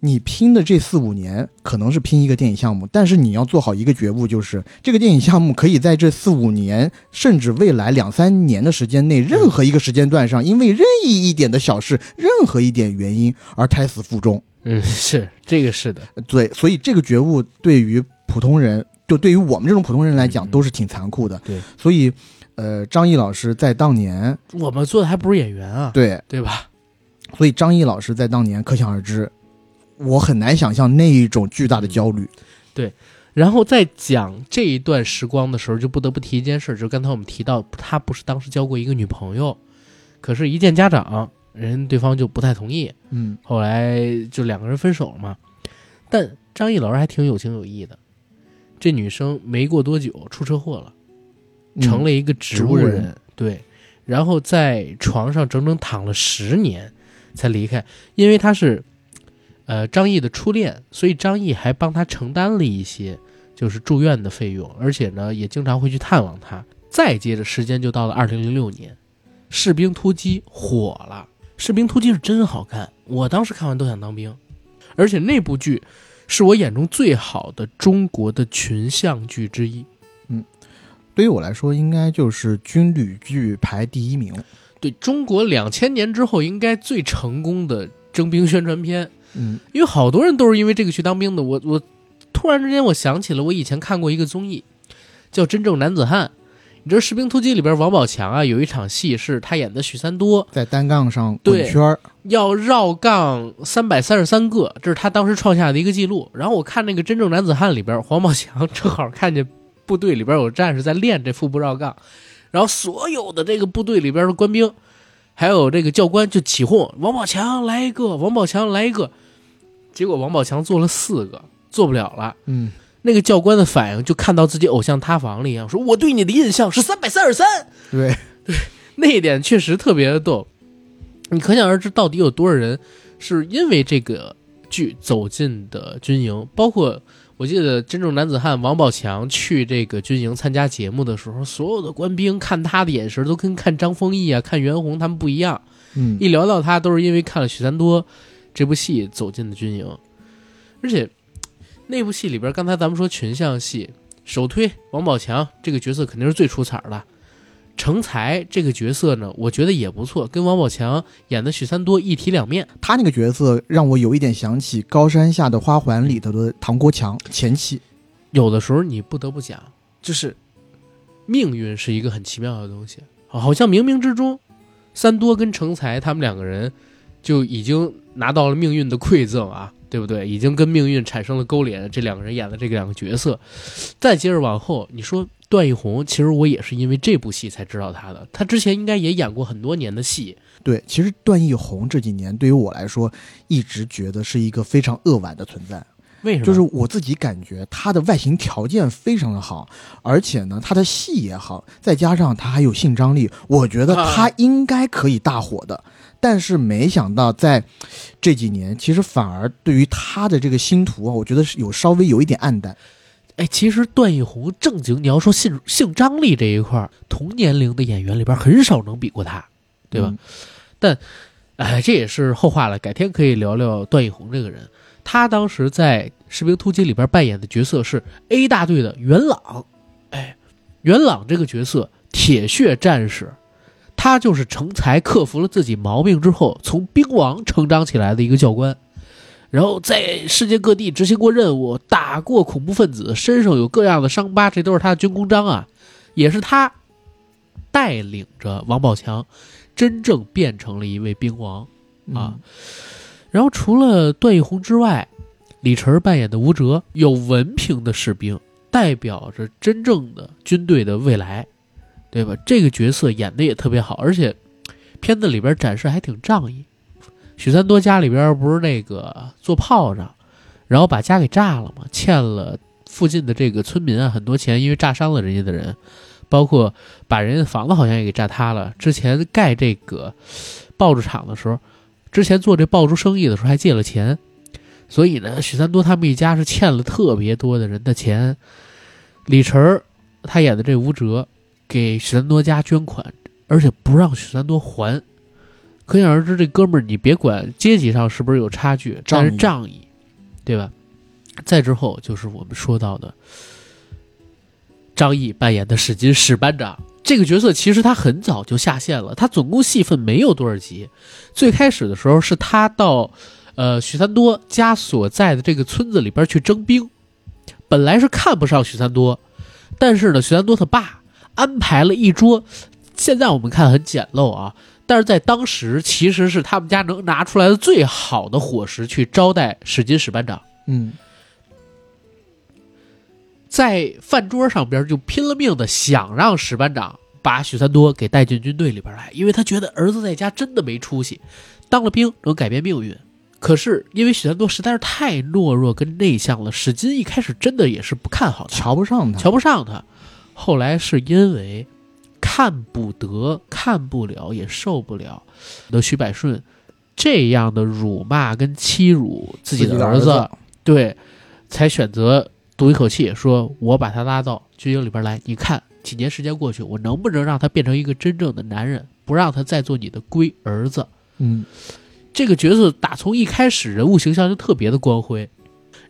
你拼的这四五年，可能是拼一个电影项目，但是你要做好一个觉悟，就是这个电影项目可以在这四五年，甚至未来两三年的时间内，任何一个时间段上，因为任意一点的小事，任何一点原因而胎死腹中。嗯，是这个是的，对，所以这个觉悟对于普通人。就对于我们这种普通人来讲，都是挺残酷的。对，所以，呃，张译老师在当年，我们做的还不是演员啊，对对吧？所以张译老师在当年可想而知，我很难想象那一种巨大的焦虑。对然后在讲这一段时光的时候，就不得不提一件事，就是刚才我们提到，他不是当时交过一个女朋友，可是，一见家长，人对方就不太同意，嗯后来就两个人分手了嘛。但张译老师还挺有情有义的，这女生没过多久出车祸了，成了一个植物人，对，然后在床上整整躺了十年才离开，因为她是呃张译的初恋，所以张译还帮她承担了一些就是住院的费用，而且呢也经常会去探望她。再接着时间就到了二零零六年，《士兵突击》火了，《士兵突击》是真好看，我当时看完都想当兵，而且那部剧是我眼中最好的中国的群像剧之一。嗯对于我来说，应该就是军旅剧排第一名。对中国两千年之后应该最成功的征兵宣传片，嗯因为好多人都是因为这个去当兵的。我我突然之间我想起了我以前看过一个综艺，叫《真正男子汉》。你知道《士兵突击》里边王宝强啊有一场戏是他演的许三多，在单杠上对滚圈儿，要绕杠三百三十三个，这是他当时创下的一个记录。然后我看那个《真正男子汉》里边，王宝强 <laughs> 正好看见部队里边有战士在练这腹部绕杠，然后所有的这个部队里边的官兵，还有这个教官就起哄：“王宝强来一个，王宝强来一个。”结果王宝强做了四个，做不了了。嗯，那个教官的反应就看到自己偶像塌房了一样，说：“我对你的印象是三百三十三。”对。对，那一点确实特别的逗，你可想而知到底有多少人是因为这个剧走进的军营，包括我记得真正男子汉王宝强去这个军营参加节目的时候，所有的官兵看他的眼神都跟看张丰毅啊、看袁弘他们不一样，嗯。一聊到他都是因为看了许三多这部戏走进的军营，而且那部戏里边，刚才咱们说群像戏，首推王宝强这个角色肯定是最出彩的。成才这个角色呢，我觉得也不错，跟王宝强演的许三多一体两面。他那个角色让我有一点想起《高山下的花环》里头的唐国强前妻。有的时候你不得不讲，就是命运是一个很奇妙的东西，好像冥冥之中，三多跟成才他们两个人就已经拿到了命运的馈赠啊，对不对？已经跟命运产生了勾连。这两个人演的这两个角色，再接着往后，你说段奕宏，其实我也是因为这部戏才知道他的，他之前应该也演过很多年的戏。对，其实段奕宏这几年对于我来说，一直觉得是一个非常扼腕的存在。为什么？就是我自己感觉他的外形条件非常的好，而且呢，他的戏也好，再加上他还有性张力，我觉得他应该可以大火的。但是没想到在这几年，其实反而对于他的这个星途啊，我觉得是有稍微有一点暗淡。哎，其实段奕宏正经，你要说性性张力这一块儿，同年龄的演员里边很少能比过他，对吧？嗯哎，这也是后话了，改天可以聊聊段奕宏这个人。他当时在《士兵突击》里边扮演的角色是 A 大队的元朗，哎，元朗这个角色铁血战士，他就是成才克服了自己毛病之后，从兵王成长起来的一个教官。然后在世界各地执行过任务，打过恐怖分子，身上有各样的伤疤，这都是他的军功章啊，也是他带领着王宝强真正变成了一位兵王啊。嗯然后除了段奕宏之外，李晨扮演的吴哲有文凭的士兵，代表着真正的军队的未来，对吧？这个角色演的也特别好，而且片子里边展示还挺仗义。许三多家里边不是那个做炮仗，然后把家给炸了嘛，欠了附近的这个村民啊很多钱，因为炸伤了人家的人，包括把人家房子好像也给炸塌了。之前盖这个爆竹厂的时候，之前做这爆竹生意的时候还借了钱，所以呢，许三多他们一家是欠了特别多的人的钱。李晨他演的这吴哲给许三多家捐款，而且不让许三多还。可想而知，这哥们儿你别管阶级上是不是有差距，但是仗义对吧？再之后就是我们说到的张译扮演的史金史班长这个角色，其实他很早就下线了，他总共戏份没有多少集。最开始的时候是他到呃许三多家所在的这个村子里边去征兵，本来是看不上许三多，但是呢，许三多他爸安排了一桌，现在我们看很简陋啊，但是在当时其实是他们家能拿出来的最好的伙食去招待史金史班长，嗯。在饭桌上边就拼了命的想让史班长把许三多给带进军队里边来，因为他觉得儿子在家真的没出息，当了兵能改变命运。可是因为许三多实在是太懦弱跟内向了，史金一开始真的也是不看好他，瞧不上他，瞧不上他。后来是因为看不得、看不了，也受不了。的徐百顺这样的辱骂跟欺辱自己的的儿子，儿子。对，才选择赌一口气，说我把他拉到军营里边来，你看几年时间过去，我能不能让他变成一个真正的男人，不让他再做你的龟儿子。嗯。这个角色打从一开始人物形象就特别的光辉，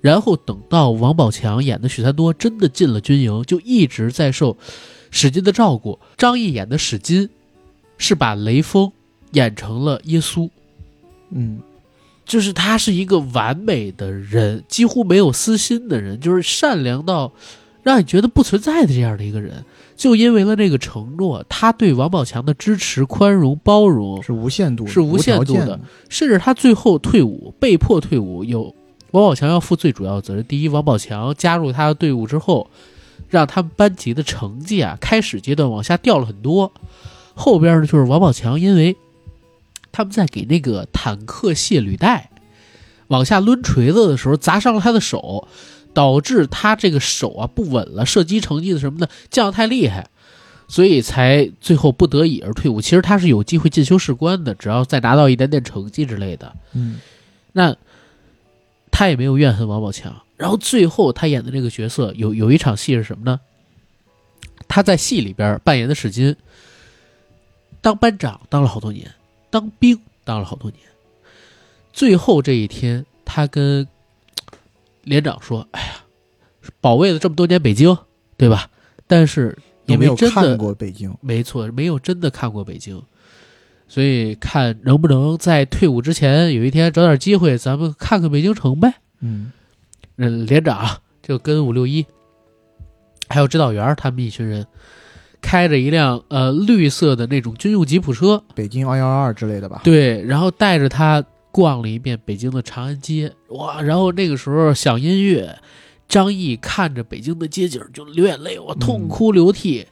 然后等到王宝强演的许三多真的进了军营，就一直在受史金的照顾。张译演的史金是把雷锋演成了耶稣，嗯就是他是一个完美的人，几乎没有私心的人，就是善良到让你觉得不存在的这样的一个人。就因为了这个承诺，他对王宝强的支持、宽容、包容，是无限度的，是无限度的甚至他最后退伍，被迫退伍，有王宝强要负最主要责任。第一，王宝强加入他的队伍之后，让他们班级的成绩啊，开始阶段往下掉了很多。后边呢，就是王宝强因为他们在给那个坦克卸履带，往下抡锤子的时候砸伤了他的手，导致他这个手啊不稳了，射击成绩的什么的降得太厉害。所以才最后不得已而退伍。其实他是有机会进修士官的，只要再拿到一点点成绩之类的。嗯那他也没有怨恨王宝强。然后最后他演的这个角色有有一场戏是什么呢？他在戏里边扮演的史金，当班长当了好多年，当兵当了好多年。最后这一天，他跟连长说：“哎呀，保卫了这么多年北京，对吧？但是也没有真的看过北京？没错，没有真的看过北京，所以看能不能在退伍之前有一天找点机会，咱们看看北京城呗。嗯嗯，连长就跟五六一，还有指导员他们一群人，开着一辆呃绿色的那种军用吉普车，北京二幺二之类的吧？对，然后带着他逛了一遍北京的长安街，哇！然后那个时候响音乐，张译看着北京的街景就流眼泪，我痛哭流涕。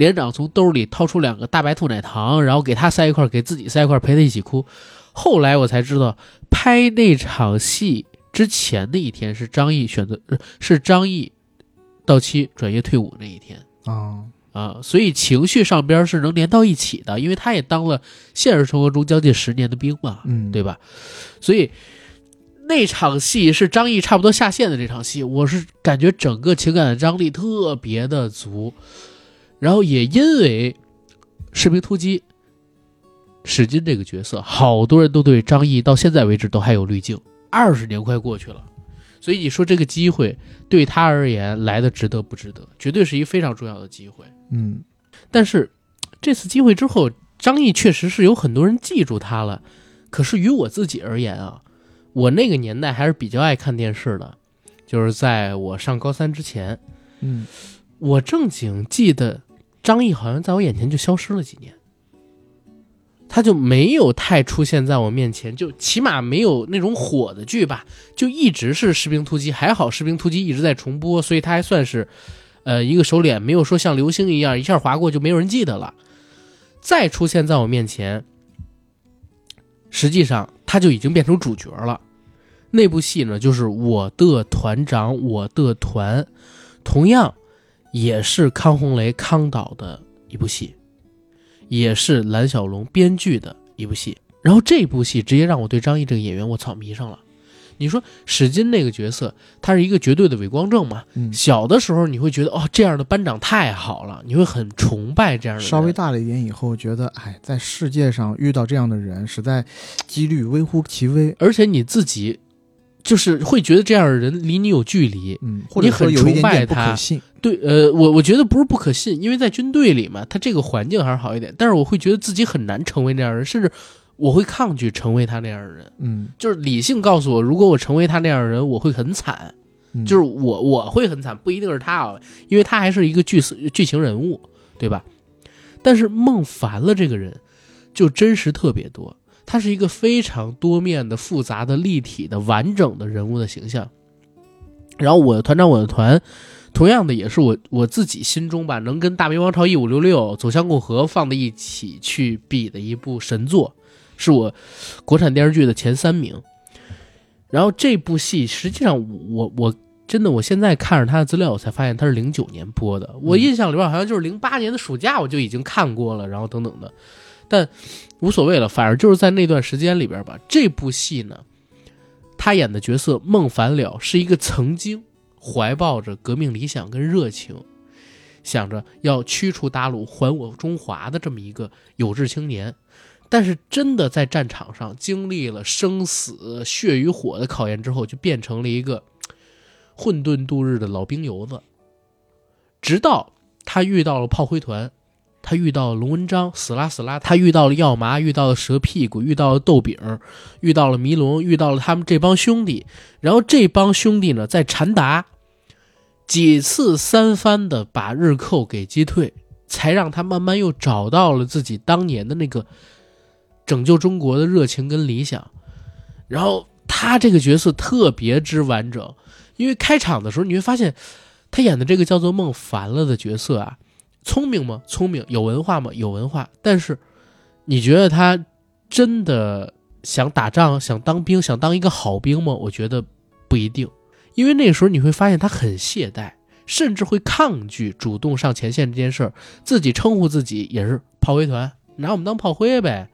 连长从兜里掏出两个大白兔奶糖，然后给他塞一块，给自己塞一块，陪他一起哭。后来我才知道，拍那场戏之前的一天是张译选择，呃是张译到期转业退伍那一天。啊，啊，所以情绪上边是能连到一起的，因为他也当了现实生活中将近十年的兵嘛，嗯，对吧？所以那场戏是张译差不多下线的这场戏，我是感觉整个情感的张力特别的足，然后也因为士兵突击史金这个角色，好多人都对张译到现在为止都还有滤镜，二十年快过去了。所以你说这个机会对他而言来的值得不值得？绝对是一非常重要的机会。嗯但是这次机会之后，张译确实是有很多人记住他了。可是于我自己而言啊，我那个年代还是比较爱看电视的，就是在我上高三之前，嗯我正经记得张译好像在我眼前就消失了几年，他就没有太出现在我面前，就起码没有那种火的剧吧，就一直是《士兵突击》，还好《士兵突击》一直在重播，所以他还算是，呃，一个熟脸，没有说像流星一样一下划过就没有人记得了。再出现在我面前，实际上他就已经变成主角了。那部戏呢，就是《我的团长我的团》，同样也是康洪雷康导的一部戏，也是蓝小龙编剧的一部戏。然后这部戏直接让我对张译这个演员我操迷上了。你说史金那个角色，他是一个绝对的伪光正嘛？嗯，小的时候你会觉得哦，这样的班长太好了，你会很崇拜这样的人。稍微大了一点以后，觉得哎，在世界上遇到这样的人，实在几率微乎其微。而且你自己就是会觉得这样的人离你有距离。嗯，或者崇拜他。对，呃，我我觉得不是不可信，因为在军队里嘛，他这个环境还是好一点。但是我会觉得自己很难成为那样的人，甚至我会抗拒成为他那样的人。嗯，就是理性告诉我，如果我成为他那样的人，我会很惨。嗯就是我我会很惨，不一定是他啊，因为他还是一个剧剧情人物，对吧？但是孟凡了这个人，就真实特别多。他是一个非常多面的、复杂的、立体的、完整的人物的形象。然后我的团长，我的团，同样的也是我我自己心中吧，能跟《大明王朝一五六六》《走向共和》放在一起去比的一部神作，是我国产电视剧的前三名。然后这部戏实际上我我真的我现在看着他的资料，我才发现他是零九年播的。我印象里边好像就是零八年的暑假我就已经看过了，然后等等的。但无所谓了，反而就是在那段时间里边吧。这部戏呢，他演的角色孟凡了是一个曾经怀抱着革命理想跟热情，想着要驱除鞑虏还我中华的这么一个有志青年。但是真的在战场上经历了生死血与火的考验之后，就变成了一个混沌度日的老兵油子。直到他遇到了炮灰团。他遇到了龙文章，死啦死啦！他遇到了药麻，遇到了蛇屁股，遇到了豆饼，遇到了迷龙，遇到了他们这帮兄弟。然后这帮兄弟呢，在禅达几次三番的把日寇给击退，才让他慢慢又找到了自己当年的那个拯救中国的热情跟理想。然后他这个角色特别之完整，因为开场的时候你会发现，他演的这个叫做孟凡了的角色啊。聪明吗？聪明。有文化吗？有文化。但是，你觉得他真的想打仗、想当兵、想当一个好兵吗？我觉得不一定。因为那时候你会发现他很懈怠，甚至会抗拒主动上前线这件事儿。自己称呼自己也是炮灰团，拿我们当炮灰呗。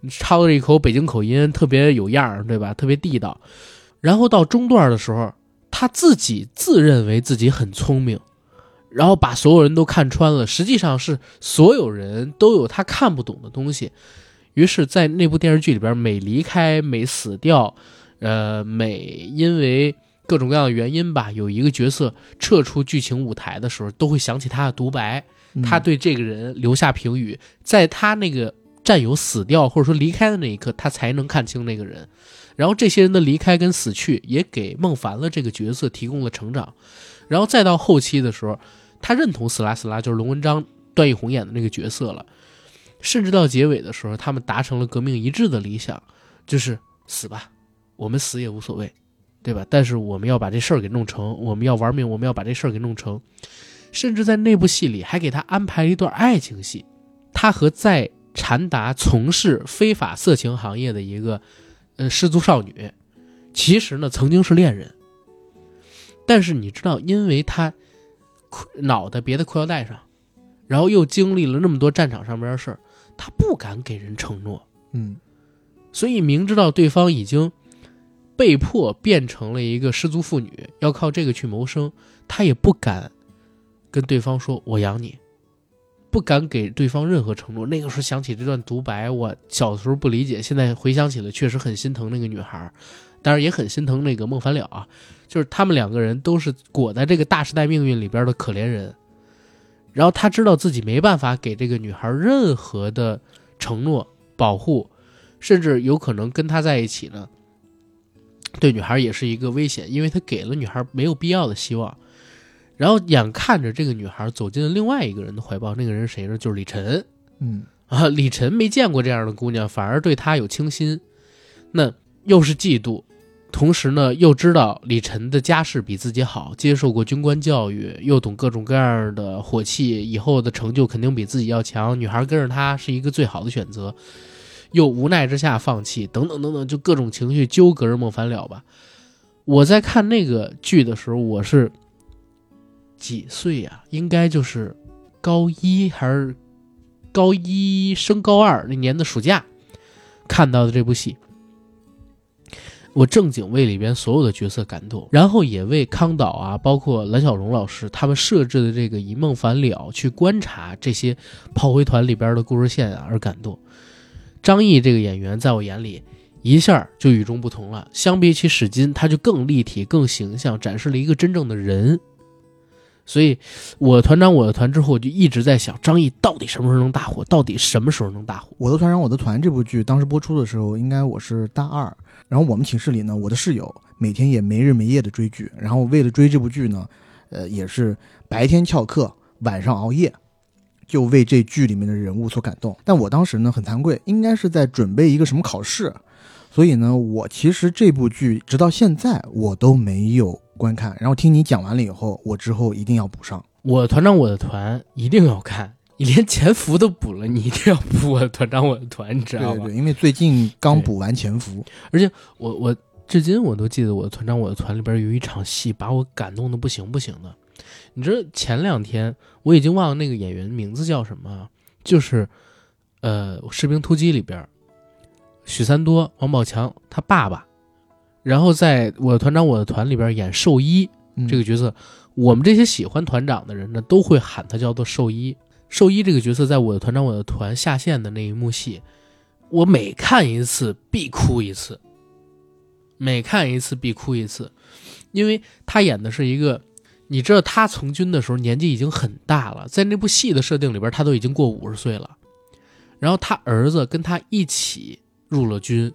你操着一口北京口音，特别有样儿，对吧？特别地道。然后到中段的时候，他自己自认为自己很聪明。然后把所有人都看穿了，实际上是所有人都有他看不懂的东西。于是，在那部电视剧里边，每离开、每死掉，呃，每因为各种各样的原因吧，有一个角色撤出剧情舞台的时候，都会想起他的独白，他对这个人留下评语。在他那个战友死掉或者说离开的那一刻，他才能看清那个人。然后这些人的离开跟死去，也给孟凡了这个角色提供了成长。然后再到后期的时候。他认同死拉死拉就是龙文章、段奕宏演的那个角色了，甚至到结尾的时候，他们达成了革命一致的理想，就是死吧，我们死也无所谓，对吧？但是我们要把这事儿给弄成，我们要玩命，我们要把这事儿给弄成。甚至在那部戏里还给他安排了一段爱情戏，他和在禅达从事非法色情行业的一个呃失足少女，其实呢曾经是恋人，但是你知道，因为他。脑袋别在裤腰带上，然后又经历了那么多战场上边的事儿，他不敢给人承诺，嗯，所以明知道对方已经被迫变成了一个失足妇女，要靠这个去谋生，他也不敢跟对方说“我养你”，不敢给对方任何承诺。那个时候想起这段独白，我小的时候不理解，现在回想起来确实很心疼那个女孩，当然也很心疼那个孟凡了啊。就是他们两个人都是裹在这个大时代命运里边的可怜人，然后他知道自己没办法给这个女孩任何的承诺、保护，甚至有可能跟她在一起呢，对女孩也是一个危险，因为他给了女孩没有必要的希望。然后眼看着这个女孩走进了另外一个人的怀抱，那个人谁呢？就是李晨。嗯啊，李晨没见过这样的姑娘，反而对她有倾心，那又是嫉妒。同时呢，又知道李晨的家世比自己好，接受过军官教育，又懂各种各样的火器，以后的成就肯定比自己要强。女孩跟着他是一个最好的选择，又无奈之下放弃，等等等等，就各种情绪纠葛着孟凡了吧。我在看那个剧的时候，我是几岁呀？应该就是高一还是高一升高二那年的暑假看到的这部戏。我正经为里边所有的角色感动，然后也为康导啊，包括蓝小龙老师他们设置的这个一梦凡了去观察这些炮灰团里边的故事线啊而感动。张译这个演员在我眼里一下就与众不同了，相比起史金，他就更立体、更形象，展示了一个真正的人。所以，我团长我的团之后，我就一直在想，张译到底什么时候能大火？到底什么时候能大火？我的团长我的团这部剧当时播出的时候，应该我是大二。然后我们寝室里呢，我的室友每天也没日没夜的追剧，然后为了追这部剧呢，呃，也是白天翘课，晚上熬夜。就为这剧里面的人物所感动。但我当时呢很惭愧，应该是在准备一个什么考试，所以呢，我其实这部剧直到现在我都没有观看。然后听你讲完了以后，我之后一定要补上。我团长我的团一定要看，你连潜伏都补了，你一定要补我的团长我的团，你知道吗？对对，因为最近刚补完潜伏，而且我我至今我都记得我的团长我的团里边有一场戏把我感动的不行不行的。你知道前两天我已经忘了那个演员名字叫什么，就是呃《士兵突击》里边许三多王宝强他爸爸，然后在我的团长我的团里边演兽医嗯这个角色，我们这些喜欢团长的人呢都会喊他叫做兽医。兽医这个角色在我的团长我的团下线的那一幕戏，我每看一次必哭一次，每看一次必哭一次，因为他演的是一个。你知道他从军的时候年纪已经很大了，在那部戏的设定里边，他都已经过五十岁了。然后他儿子跟他一起入了军，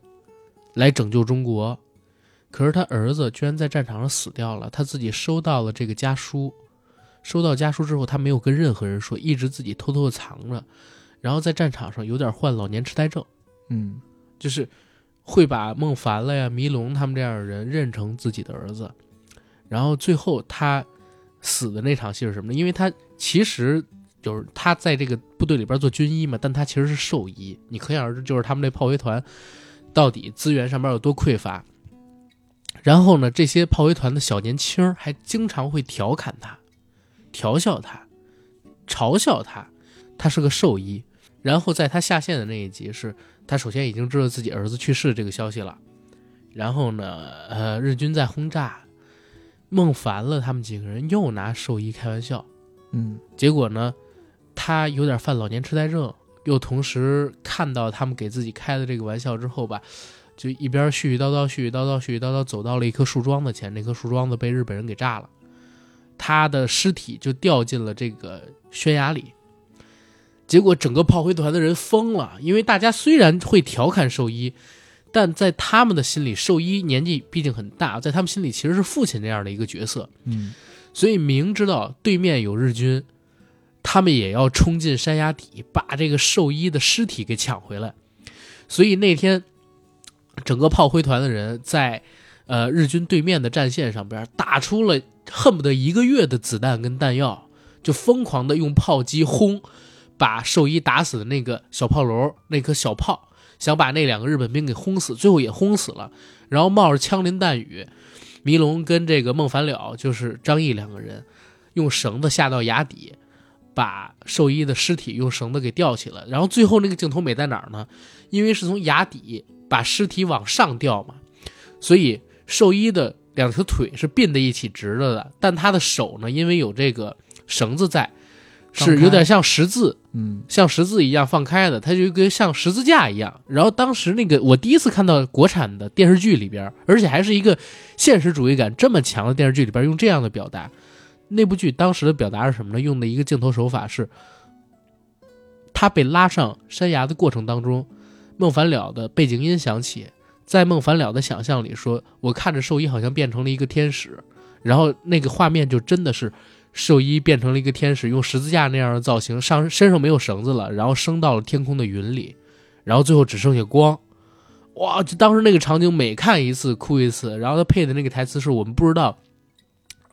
来拯救中国。可是他儿子居然在战场上死掉了，他自己收到了这个家书。收到家书之后，他没有跟任何人说，一直自己偷偷的藏着。然后在战场上有点患老年痴呆症，嗯就是会把孟凡了呀、迷龙他们这样的人认成自己的儿子。然后最后他。死的那场戏是什么呢？因为他其实就是他在这个部队里边做军医嘛，但他其实是兽医。你可想而知，就是他们这炮灰团到底资源上边有多匮乏。然后呢，这些炮灰团的小年轻还经常会调侃他、调笑他、嘲笑他，他是个兽医。然后在他下线的那一集，是他首先已经知道自己儿子去世这个消息了。然后呢，呃，日军在轰炸。孟凡了，他们几个人又拿兽医开玩笑，嗯，结果呢，他有点犯老年痴呆症，又同时看到他们给自己开的这个玩笑之后吧，就一边絮絮叨叨、絮絮叨叨、絮絮叨叨，走到了一棵树桩子前，那棵树桩子被日本人给炸了，他的尸体就掉进了这个悬崖里。结果整个炮灰团的人疯了，因为大家虽然会调侃兽医。但在他们的心里，兽医年纪毕竟很大，在他们心里其实是父亲这样的一个角色。嗯，所以明知道对面有日军，他们也要冲进山崖底，把这个兽医的尸体给抢回来。所以那天，整个炮灰团的人在呃日军对面的战线上边打出了恨不得一个月的子弹跟弹药，就疯狂的用炮击轰，把兽医打死的那个小炮楼那颗小炮。想把那两个日本兵给轰死，最后也轰死了。然后冒着枪林弹雨，迷龙跟这个孟凡了，就是张毅两个人，用绳子下到崖底，把兽医的尸体用绳子给吊起来。然后最后那个镜头美在哪儿呢？因为是从崖底把尸体往上吊嘛，所以兽医的两条腿是并在一起直着的，但他的手呢，因为有这个绳子在。是有点像十字，嗯，像十字一样放开的，他就跟像十字架一样。然后当时那个我第一次看到国产的电视剧里边，而且还是一个现实主义感这么强的电视剧里边用这样的表达。那部剧当时的表达是什么呢？用的一个镜头手法是，他被拉上山崖的过程当中，孟凡了的背景音响起，在孟凡了的想象里说，我看着兽医好像变成了一个天使，然后那个画面就真的是。兽医变成了一个天使，用十字架那样的造型，上身上没有绳子了，然后升到了天空的云里，然后最后只剩下光。哇！就当时那个场景，每看一次哭一次。然后他配的那个台词是我们不知道，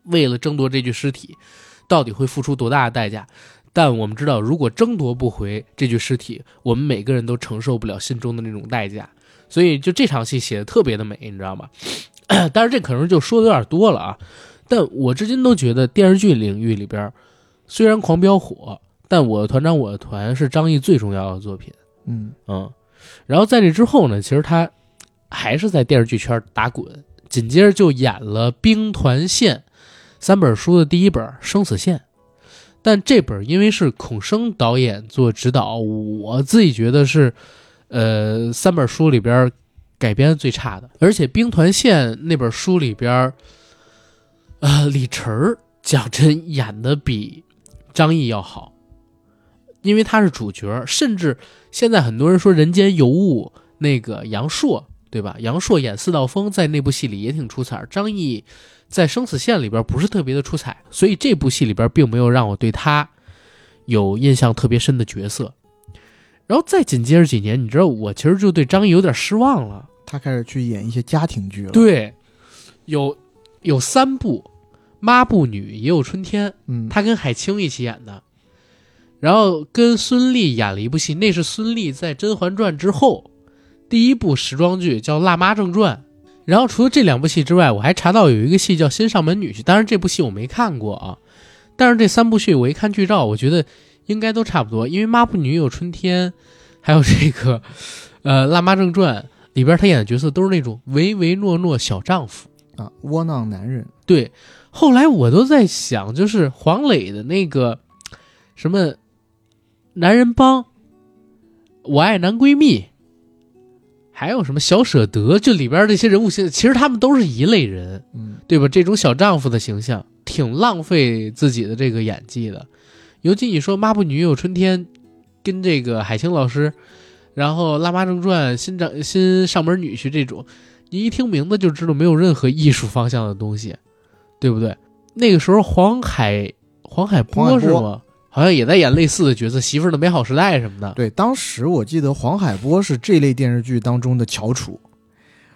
为了争夺这具尸体，到底会付出多大的代价。但我们知道，如果争夺不回这具尸体，我们每个人都承受不了心中的那种代价。所以，就这场戏写的特别的美，你知道吗？<clears throat> 但是这可能就说的有点多了啊。但我至今都觉得电视剧领域里边，虽然《狂飙》火，但我的团长我的团是张译最重要的作品。嗯嗯，然后在这之后呢，其实他还是在电视剧圈打滚，紧接着就演了《兵团线》三本书的第一本《生死线》，但这本因为是孔生导演做指导，我自己觉得是呃三本书里边改编最差的，而且《兵团线》那本书里边。呃，李晨讲真演的比张译要好，因为他是主角。甚至现在很多人说《人间尤物》那个杨烁，对吧？杨烁演四道风，在那部戏里也挺出彩。张译在《生死线》里边不是特别的出彩，所以这部戏里边并没有让我对他有印象特别深的角色。然后再紧接着几年，你知道我其实就对张译有点失望了。他开始去演一些家庭剧了。，对，有有三部《抹布女》也有春天，嗯，他跟海清一起演的，然后跟孙俪演了一部戏，那是孙俪在《甄嬛传》之后第一部时装剧，叫《辣妈正传》。然后除了这两部戏之外，我还查到有一个戏叫《新上门女婿》，当然这部戏我没看过啊。但是这三部戏我一看剧照，我觉得应该都差不多，因为《抹布女》有春天，还有这个呃《辣妈正传》里边她演的角色都是那种唯唯诺诺小丈夫。啊，窝囊男人。对，后来我都在想，就是黄磊的那个什么男人帮，我爱男闺蜜，还有什么小舍得，就里边这些人物形象，其实他们都是一类人，嗯，对吧？这种小丈夫的形象，挺浪费自己的这个演技的。尤其你说《抹布女友春天》跟这个海清老师，然后《辣妈正传》新长新上门女婿这种，你一听名字就知道没有任何艺术方向的东西，对不对？那个时候黄海黄海波波是吗？好像也在演类似的角色，《媳妇儿的美好时代》什么的。对，当时我记得黄海波是这类电视剧当中的翘楚。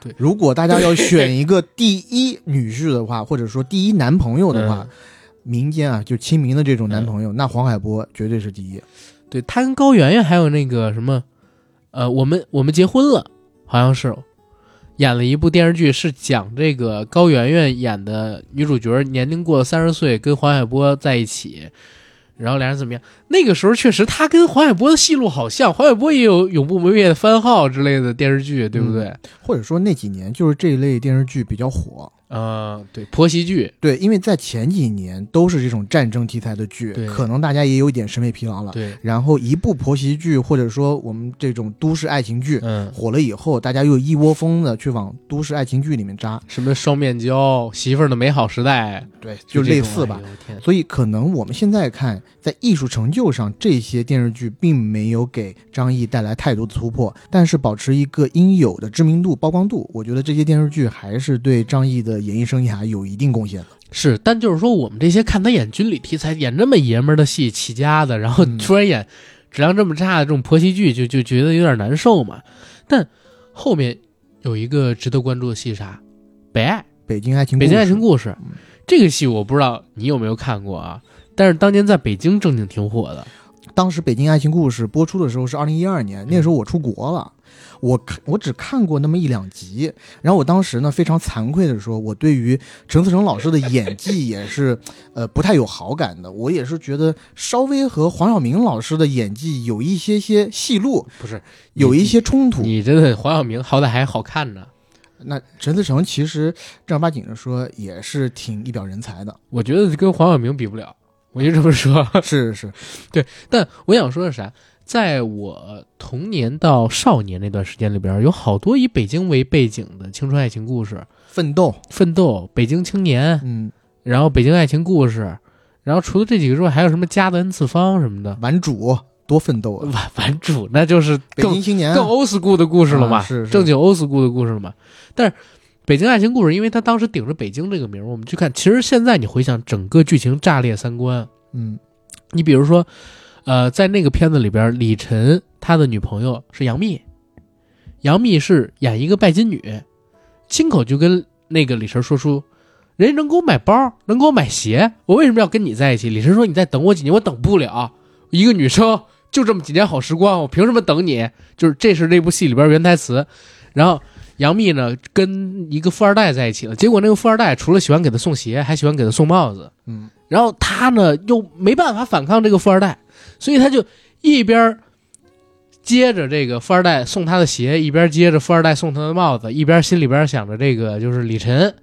对如果大家要 <laughs> 选一个第一女婿的话，或者说第一男朋友的话，嗯民间啊就亲民的这种男朋友，那黄海波绝对是第一。对他跟高圆圆还有那个什么，呃，我们我们结婚了，好像是演了一部电视剧，是讲这个高圆圆演的女主角年龄过了三十岁，跟黄海波在一起，然后俩人怎么样？那个时候确实他跟黄海波的戏路好像，黄海波也有永不磨灭的番号之类的电视剧，对不对？或者说那几年就是这一类电视剧比较火。嗯、对，婆媳剧，对，因为在前几年都是这种战争题材的剧对，可能大家也有一点审美疲劳了。对，然后一部婆媳剧，或者说我们这种都市爱情剧嗯，火了以后，大家又一窝蜂的去往都市爱情剧里面扎。什么双面胶，媳妇儿的美好时代，对，就类似吧。。所以可能我们现在看，在艺术成就上，这些电视剧并没有给张译带来太多的突破，但是保持一个应有的知名度、曝光度，我觉得这些电视剧还是对张译的演艺生涯有一定贡献的。是，但就是说，我们这些看他演军旅题材、演这么爷们儿的戏起家的，然后嗯突然演质量这么差的这种婆媳剧，就就觉得有点难受嘛。但后面有一个值得关注的戏是啥？北爱，北京爱情故北，京爱情故事嗯，这个戏我不知道你有没有看过啊？但是当年在北京正经挺火的。当时《北京爱情故事》播出的时候是二零一二年，那时候我出国了，我看我只看过那么一两集，然后我当时呢非常惭愧的说，我对于陈思诚老师的演技也是呃不太有好感的，我也是觉得稍微和黄晓明老师的演技有一些些戏路，不是有一些冲突。你真的黄晓明好歹还好看呢，那陈思诚其实正儿八经的说也是挺一表人才的，我觉得跟黄晓明比不了，我就这么说。是是，<laughs> 对但我想说的是啥？在我童年到少年那段时间里边，有好多以北京为背景的青春爱情故事，奋斗，奋斗、北京青年，嗯，然后北京爱情故事，然后除了这几个之外，还有什么家的 N 次方什么的。顽主多奋斗啊，玩玩主那就是北更京青年更 old school 的故事了嘛，啊是是正经 old school 的故事了嘛。但是北京爱情故事，因为他当时顶着北京这个名儿，我们去看，其实现在你回想整个剧情炸裂三观。嗯你比如说，呃，在那个片子里边，李晨他的女朋友是杨幂，杨幂是演一个拜金女，亲口就跟那个李晨说出，人家能给我买包，能给我买鞋，我为什么要跟你在一起？李晨说你再等我几年，我等不了，一个女生就这么几年好时光，我凭什么等你？就是这是这部戏里边原台词，然后。杨幂呢，跟一个富二代在一起了，结果那个富二代除了喜欢给她送鞋，还喜欢给她送帽子。嗯然后他呢又没办法反抗这个富二代，所以他就一边接着这个富二代送他的鞋，一边接着富二代送他的帽子，一边心里边想着这个就是李晨，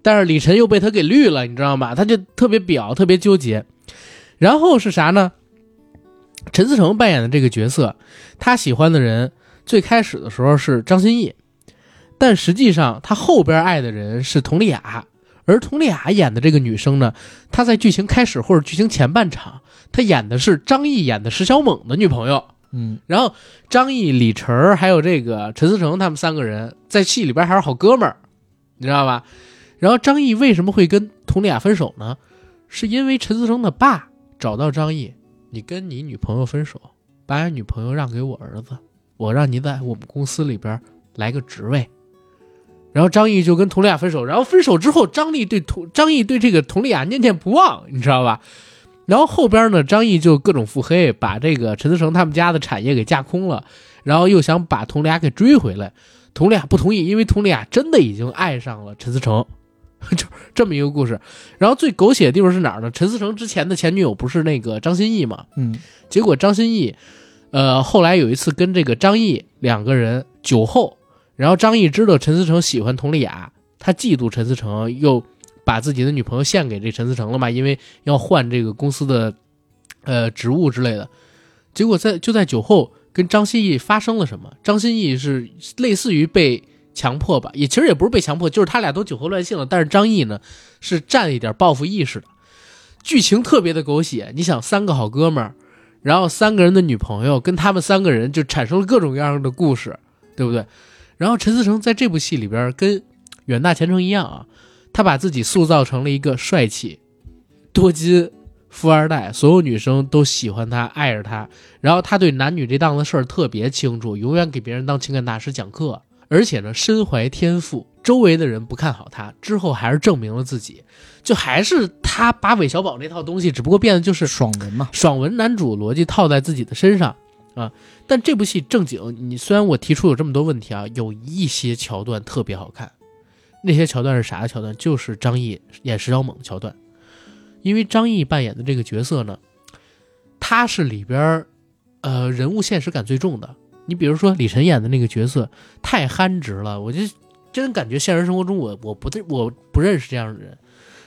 但是李晨又被他给绿了，你知道吗？他就特别表，特别纠结。然后是啥呢？陈思诚扮演的这个角色，他喜欢的人最开始的时候是张歆艺，但实际上他后边爱的人是佟丽娅。而佟丽娅演的这个女生呢，她在剧情开始或者剧情前半场，她演的是张译演的石小猛的女朋友。嗯然后张译、李晨儿还有这个陈思成他们三个人在戏里边还是好哥们儿，你知道吧？然后张译为什么会跟佟丽娅分手呢？是因为陈思成的爸找到张译，你跟你女朋友分手，把你女朋友让给我儿子，我让你在我们公司里边来个职位。然后张译就跟佟丽娅分手，然后分手之后，张丽对佟张译对这个佟丽娅念念不忘，你知道吧？然后后边呢，张译就各种腹黑，把这个陈思诚他们家的产业给架空了，然后又想把佟丽娅给追回来，佟丽娅不同意，因为佟丽娅真的已经爱上了陈思诚，就 <laughs> 这么一个故事。然后最狗血的地方是哪儿呢？陈思诚之前的前女友不是那个张歆艺嘛？嗯，结果张歆艺，呃，后来有一次跟这个张译两个人酒后。然后张译知道陈思诚喜欢佟丽娅，他嫉妒陈思诚，又把自己的女朋友献给这陈思成了嘛？因为要换这个公司的，呃，职务之类的。结果在就在酒后跟张歆艺发生了什么？张歆艺是类似于被强迫吧，也其实也不是被强迫，就是他俩都酒后乱性了。但是张译呢是占一点报复意识的，剧情特别的狗血。你想，三个好哥们儿，然后三个人的女朋友跟他们三个人就产生了各种各样的故事，对不对？然后陈思诚在这部戏里边跟远大前程一样啊，他把自己塑造成了一个帅气、多金富二代，所有女生都喜欢他、爱着他。然后他对男女这档子事儿特别清楚，永远给别人当情感大师讲课，而且呢身怀天赋。周围的人不看好他，之后还是证明了自己，就还是他把韦小宝那套东西，只不过变得就是爽文嘛，爽文男主逻辑套在自己的身上。啊，但这部戏正经，你虽然我提出有这么多问题啊，有一些桥段特别好看。那些桥段是啥桥段？就是张译演石小猛的桥段。因为张译扮演的这个角色呢，他是里边呃，人物现实感最重的。你比如说李晨演的那个角色，太憨直了，我就真感觉现实生活中我我不我不认识这样的人。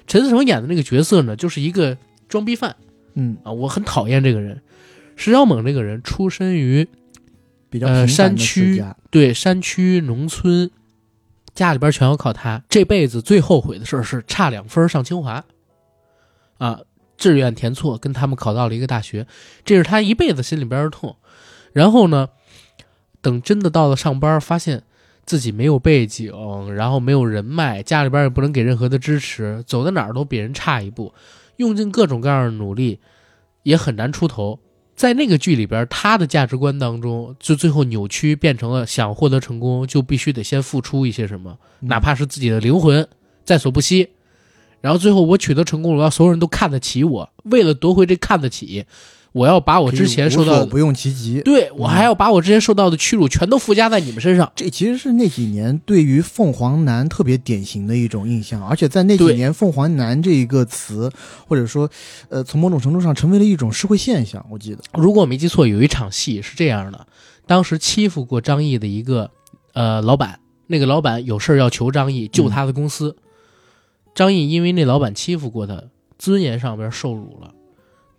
陈思诚演的那个角色呢，就是一个装逼犯，嗯啊，我很讨厌这个人。石小猛这个人出身于比较呃山区，对山区农村，家里边全要靠他。这辈子最后悔的事是差两分上清华，啊，志愿填错，跟他们考到了一个大学，这是他一辈子心里边的痛。然后呢，等真的到了上班，发现自己没有背景，然后没有人脉，家里边也不能给任何的支持，走到哪儿都比人差一步，用尽各种各样的努力，也很难出头。在那个剧里边，他的价值观当中，就最后扭曲变成了想获得成功，就必须得先付出一些什么，哪怕是自己的灵魂在所不惜。然后最后我取得成功了，我要所有人都看得起我。为了夺回这看得起。我要把我之前受到的不用其极，对我还要把我之前受到的屈辱全都附加在你们身上。这其实是那几年对于凤凰男特别典型的一种印象，而且在那几年，凤凰男这一个词，或者说，呃，从某种程度上成为了一种社会现象。我记得，如果我没记错，有一场戏是这样的：当时欺负过张译的一个呃老板，那个老板有事要求张译救他的公司，张译因为那老板欺负过他，尊严上边受辱了。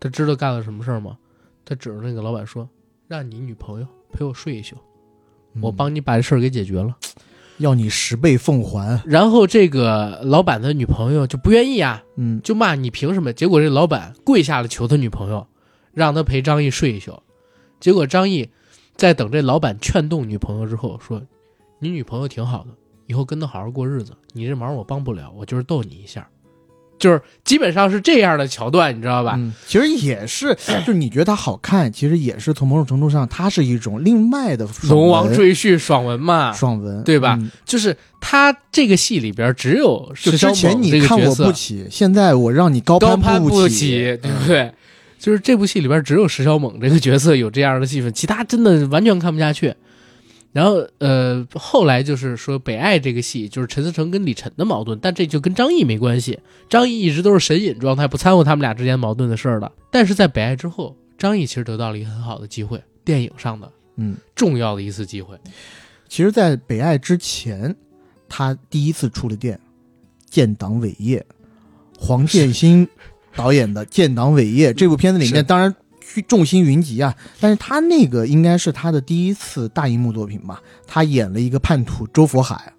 他知道干了什么事儿吗？他指着那个老板说：“让你女朋友陪我睡一宿，我帮你把这事儿给解决了，<tsk> 要你十倍奉还。”然后这个老板的女朋友就不愿意啊，嗯，就骂你凭什么？结果这老板跪下了求他女朋友，让他陪张毅睡一宿。结果张毅在等这老板劝动女朋友之后说：“你女朋友挺好的，以后跟她好好过日子。你这忙我帮不了，我就是逗你一下。”就是基本上是这样的桥段，你知道吧？嗯，其实也是，<clears throat> 就是你觉得它好看，其实也是从某种程度上，它是一种另外的龙王赘婿爽文嘛，爽文对吧？就是他这个戏里边只有之前你看我不起，现在我让你高攀不起，对不对？就是这部戏里边只有石小猛这个角色有这样的戏份，其他真的完全看不下去。然后，呃，后来就是说《北爱》这个戏，就是陈思诚跟李晨的矛盾，但这就跟张译没关系。张译一直都是神隐状态，不掺和他们俩之间矛盾的事儿了。但是在《北爱》之后，张译其实得到了一个很好的机会，电影上的，嗯，重要的一次机会。其实，在《北爱》之前，他第一次出了电《建党伟业》，黄建新导演的《建党伟业》<laughs> 这部片子里面，当然。众星云集啊！但是他那个应该是他的第一次大荧幕作品吧？他演了一个叛徒周佛海，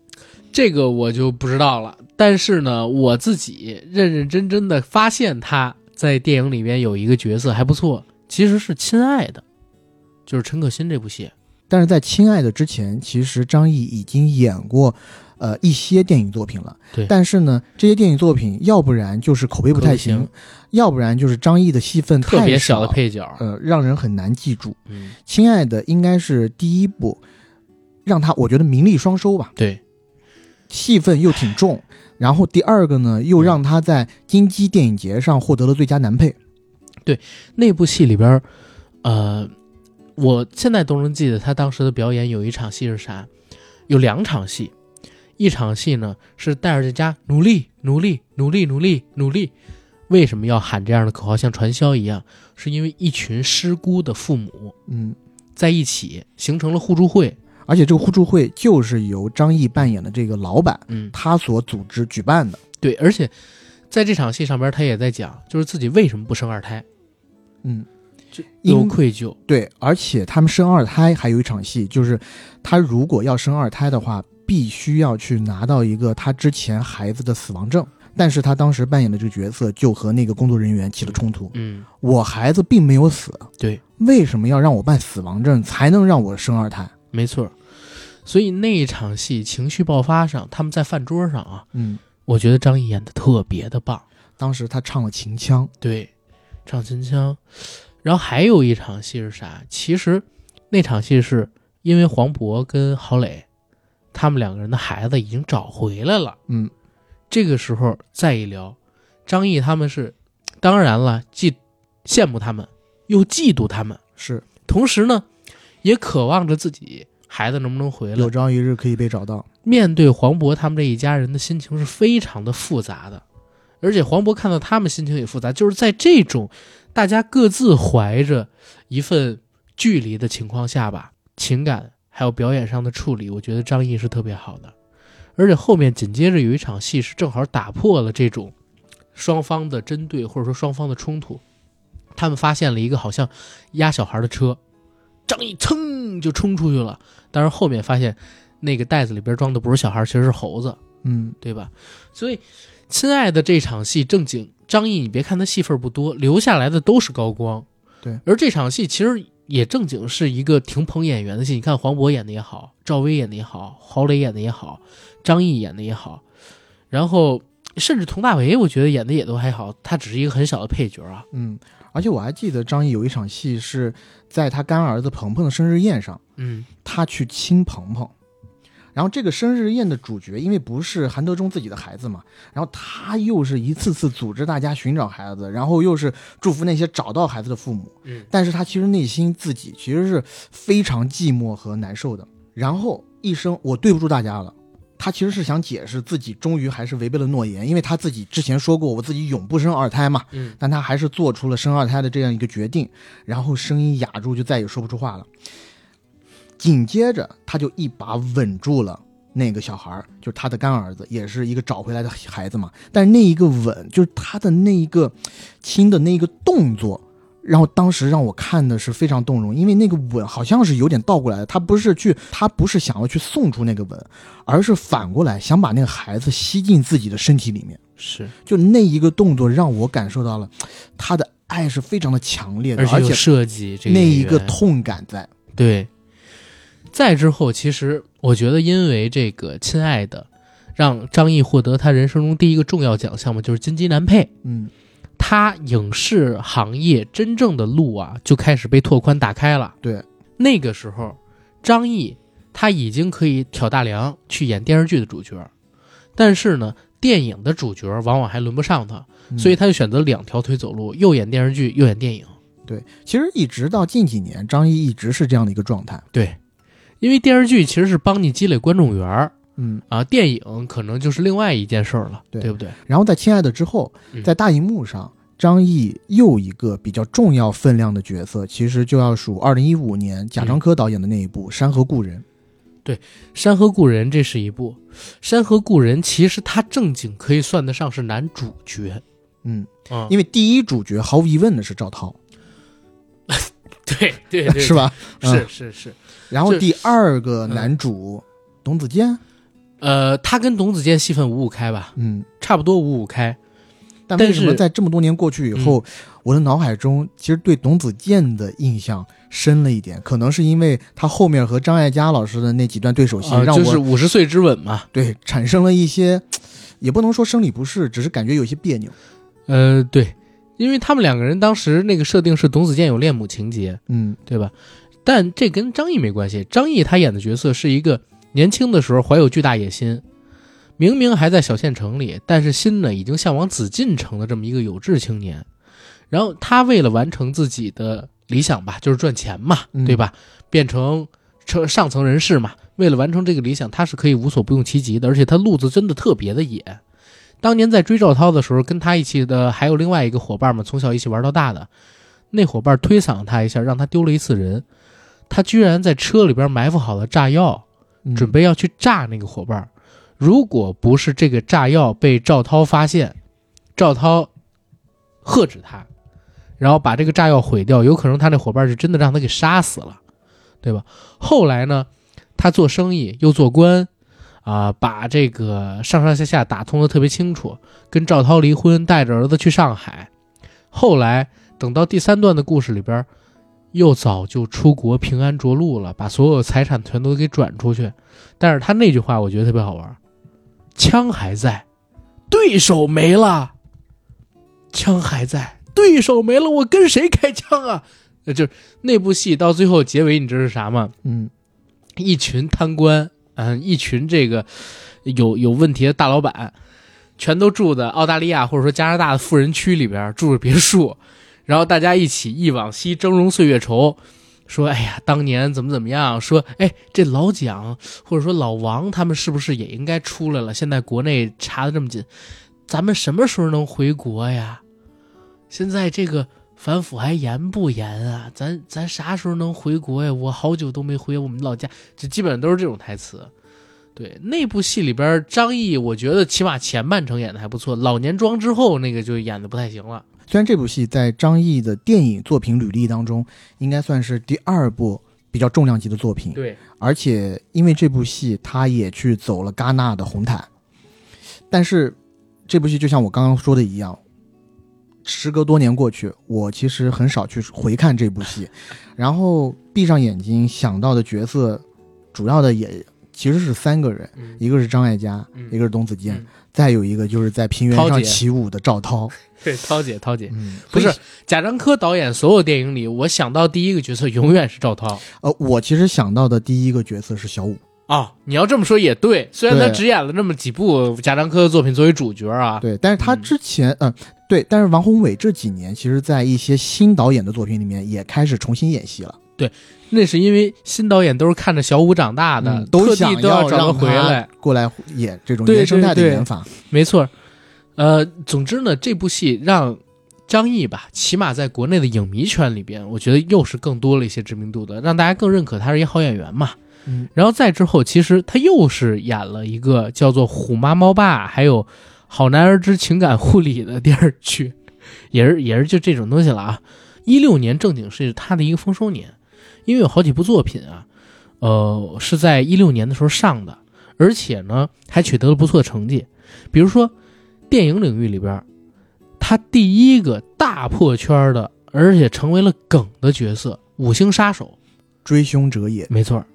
这个我就不知道了。但是呢，我自己认认真真的发现他在电影里面有一个角色还不错，其实是《亲爱的》，就是陈可辛这部戏。但是在《亲爱的》之前，其实张译已经演过，呃一些电影作品了。对但是呢，这些电影作品要不然就是口碑不太行，要不然就是张译的戏份特别小的配角，呃，让人很难记住。嗯，《亲爱的》应该是第一部，让他我觉得名利双收吧，对，戏份又挺重。<sighs> 然后第二个呢，又让他在金鸡电影节上获得了最佳男配。对那部戏里边，呃，我现在都能记得他当时的表演。有一场戏是啥？有两场戏，一场戏呢是戴尔在家努力、努力、努力、努力、努力。为什么要喊这样的口号，像传销一样？是因为一群失孤的父母嗯，在一起形成了互助会。而且这个互助会就是由张译扮演的这个老板嗯，他所组织举办的。对，而且在这场戏上边，他也在讲，就是自己为什么不生二胎，嗯，因愧疚。对，而且他们生二胎还有一场戏，就是他如果要生二胎的话，必须要去拿到一个他之前孩子的死亡证。但是他当时扮演的这个角色就和那个工作人员起了冲突。嗯，我孩子并没有死，对，为什么要让我办死亡证才能让我生二胎？没错。所以那一场戏情绪爆发上，他们在饭桌上啊，嗯，我觉得张译演的特别的棒。当时他唱了秦腔，对，唱秦腔。然后还有一场戏是啥？其实那场戏是因为黄渤跟郝蕾他们两个人的孩子已经找回来了。嗯，这个时候再一聊，张译他们是，当然了，既羡慕他们，又嫉妒他们，是同时呢，也渴望着自己孩子能不能回来有。朝一日可以被找到。面对黄渤他们这一家人的心情是非常的复杂的，而且黄渤看到他们心情也复杂，就是在这种大家各自怀着一份距离的情况下吧，情感还有表演上的处理，我觉得张译是特别好的。而且后面紧接着有一场戏是正好打破了这种双方的针对或者说双方的冲突，他们发现了一个好像压小孩的车，张译噌就冲出去了，但是后面发现那个袋子里边装的不是小孩，其实是猴子，嗯，对吧？所以，亲爱的这场戏正经张译，你别看他戏份不多，留下来的都是高光。对，而这场戏其实也正经是一个挺捧演员的戏。你看黄渤演的也好，赵薇演的也好，郝蕾演的也好，张译演的也好，然后甚至佟大为，我觉得演的也都还好，他只是一个很小的配角啊。嗯，而且我还记得张译有一场戏是在他干儿子鹏鹏的生日宴上，嗯，他去亲鹏鹏，然后这个生日宴的主角因为不是韩德忠自己的孩子嘛，然后他又是一次次组织大家寻找孩子，然后又是祝福那些找到孩子的父母，嗯，但是他其实内心自己其实是非常寂寞和难受的。然后一声我对不住大家了。他其实是想解释自己终于还是违背了诺言，因为他自己之前说过我自己永不生二胎嘛，嗯，但他还是做出了生二胎的这样一个决定，然后声音哑住，就再也说不出话了。紧接着，他就一把吻住了那个小孩儿，就是他的干儿子，也是一个找回来的孩子嘛。但是那一个吻，就是他的那一个亲的那一个动作，然后当时让我看的是非常动容，因为那个吻好像是有点倒过来的，他不是去，他不是想要去送出那个吻，而是反过来想把那个孩子吸进自己的身体里面。是，就那一个动作让我感受到了他的爱是非常的强烈的，而且设计这个那一个痛感在。对，再之后，其实我觉得，因为这个《亲爱的》，让张译获得他人生中第一个重要奖项嘛，就是金鸡男配。嗯，他影视行业真正的路啊，就开始被拓宽打开了。对，那个时候，张译他已经可以挑大梁去演电视剧的主角，但是呢，电影的主角往往还轮不上他，嗯所以他就选择两条腿走路，又演电视剧，又演电影。对，其实一直到近几年，张译一直是这样的一个状态。对，因为电视剧其实是帮你积累观众缘儿嗯，啊，电影可能就是另外一件事儿了，对不对？然后在《亲爱的》之后，嗯在大荧幕上，张译又一个比较重要分量的角色，其实就要数二零一五年贾樟柯导演的那一部《山河故人》。《对山河故人》这是一部，《山河故人》其实他正经可以算得上是男主角嗯，啊，因为第一主角毫无疑问的是赵涛，<laughs> 对对 <laughs> 对，是？吧？是嗯是是，然后第二个男主董子健，呃，他跟董子健戏份五五开吧，嗯，差不多五五开。但为什么在这么多年过去以后，我的脑海中其实对董子健的印象深了一点，可能是因为他后面和张艾嘉老师的那几段对手戏，啊，让我、就是五十岁之吻嘛。对产生了一些，也不能说生理不适，只是感觉有些别扭。呃，对，因为他们两个人当时那个设定是董子健有恋母情节，嗯对吧？但这跟张译没关系。张译他演的角色是一个年轻的时候怀有巨大野心，明明还在小县城里，但是心呢已经向往紫禁城的这么一个有志青年。然后他为了完成自己的理想吧，就是赚钱嘛，嗯对吧？变成成上层人士嘛。为了完成这个理想，他是可以无所不用其极的，而且他路子真的特别的野。当年在追赵涛的时候，跟他一起的还有另外一个伙伴嘛，从小一起玩到大的，那伙伴推搡他一下，让他丢了一次人。他居然在车里边埋伏好了炸药，嗯准备要去炸那个伙伴。如果不是这个炸药被赵涛发现，赵涛喝止他，然后把这个炸药毁掉，有可能他那伙伴是真的让他给杀死了，对吧？后来呢，他做生意又做官，啊、把这个上上下下打通的特别清楚，跟赵涛离婚，带着儿子去上海。后来等到第三段的故事里边，又早就出国平安着陆了，把所有财产全都给转出去。但是他那句话我觉得特别好玩，枪还在，对手没了，枪还在，对手没了，我跟谁开枪啊？呃，就是那部戏到最后结尾，你知道是啥吗？嗯一群贪官，嗯、一群这个有有问题的大老板，全都住在澳大利亚或者说加拿大的富人区里边，住着别墅，然后大家一起忆往昔峥嵘岁月稠，说哎呀，当年怎么怎么样，说哎这老蒋或者说老王他们是不是也应该出来了？现在国内查的这么紧，咱们什么时候能回国呀？现在这个反腐还严不严啊？咱咱啥时候能回国呀？我好久都没回我们老家，就基本上都是这种台词。对那部戏里边，张译我觉得起码前半程演的还不错，老年装之后那个就演的不太行了。虽然这部戏在张译的电影作品履历当中，应该算是第二部比较重量级的作品，对，而且因为这部戏，他也去走了戛纳的红毯。但是这部戏就像我刚刚说的一样，时隔多年过去，我其实很少去回看这部戏，然后闭上眼睛想到的角色，主要的也其实是三个人，嗯，一个是张艾嘉，嗯。一个是董子健，嗯。再有一个就是在平原上起舞的赵涛。<laughs> 对，涛姐，涛姐，嗯，不是贾樟柯导演所有电影里，我想到第一个角色永远是赵涛。呃，我其实想到的第一个角色是小五。哦，你要这么说也对，虽然他只演了那么几部贾樟柯的作品作为主角啊，对，但是他嗯之前，嗯、对，但是王宏伟这几年，其实，在一些新导演的作品里面，也开始重新演戏了。那是因为新导演都是看着小五长大的，嗯，都特想地都要找让他回来。过来演这种对原生态的对对演法。没错，呃，总之呢，这部戏让张译吧，起码在国内的影迷圈里边，我觉得又是更多了一些知名度的，让大家更认可他是一好演员嘛。嗯，然后再之后，其实他又是演了一个叫做《虎妈猫爸》，还有《好男儿之情感护理》的电视剧，也是也是就这种东西了啊。一六年正经是他的一个丰收年，因为有好几部作品啊，呃，是在一六年的时候上的，而且呢还取得了不错的成绩。比如说电影领域里边，他第一个大破圈的，而且成为了梗的角色《五星杀手》。追凶者也。没错，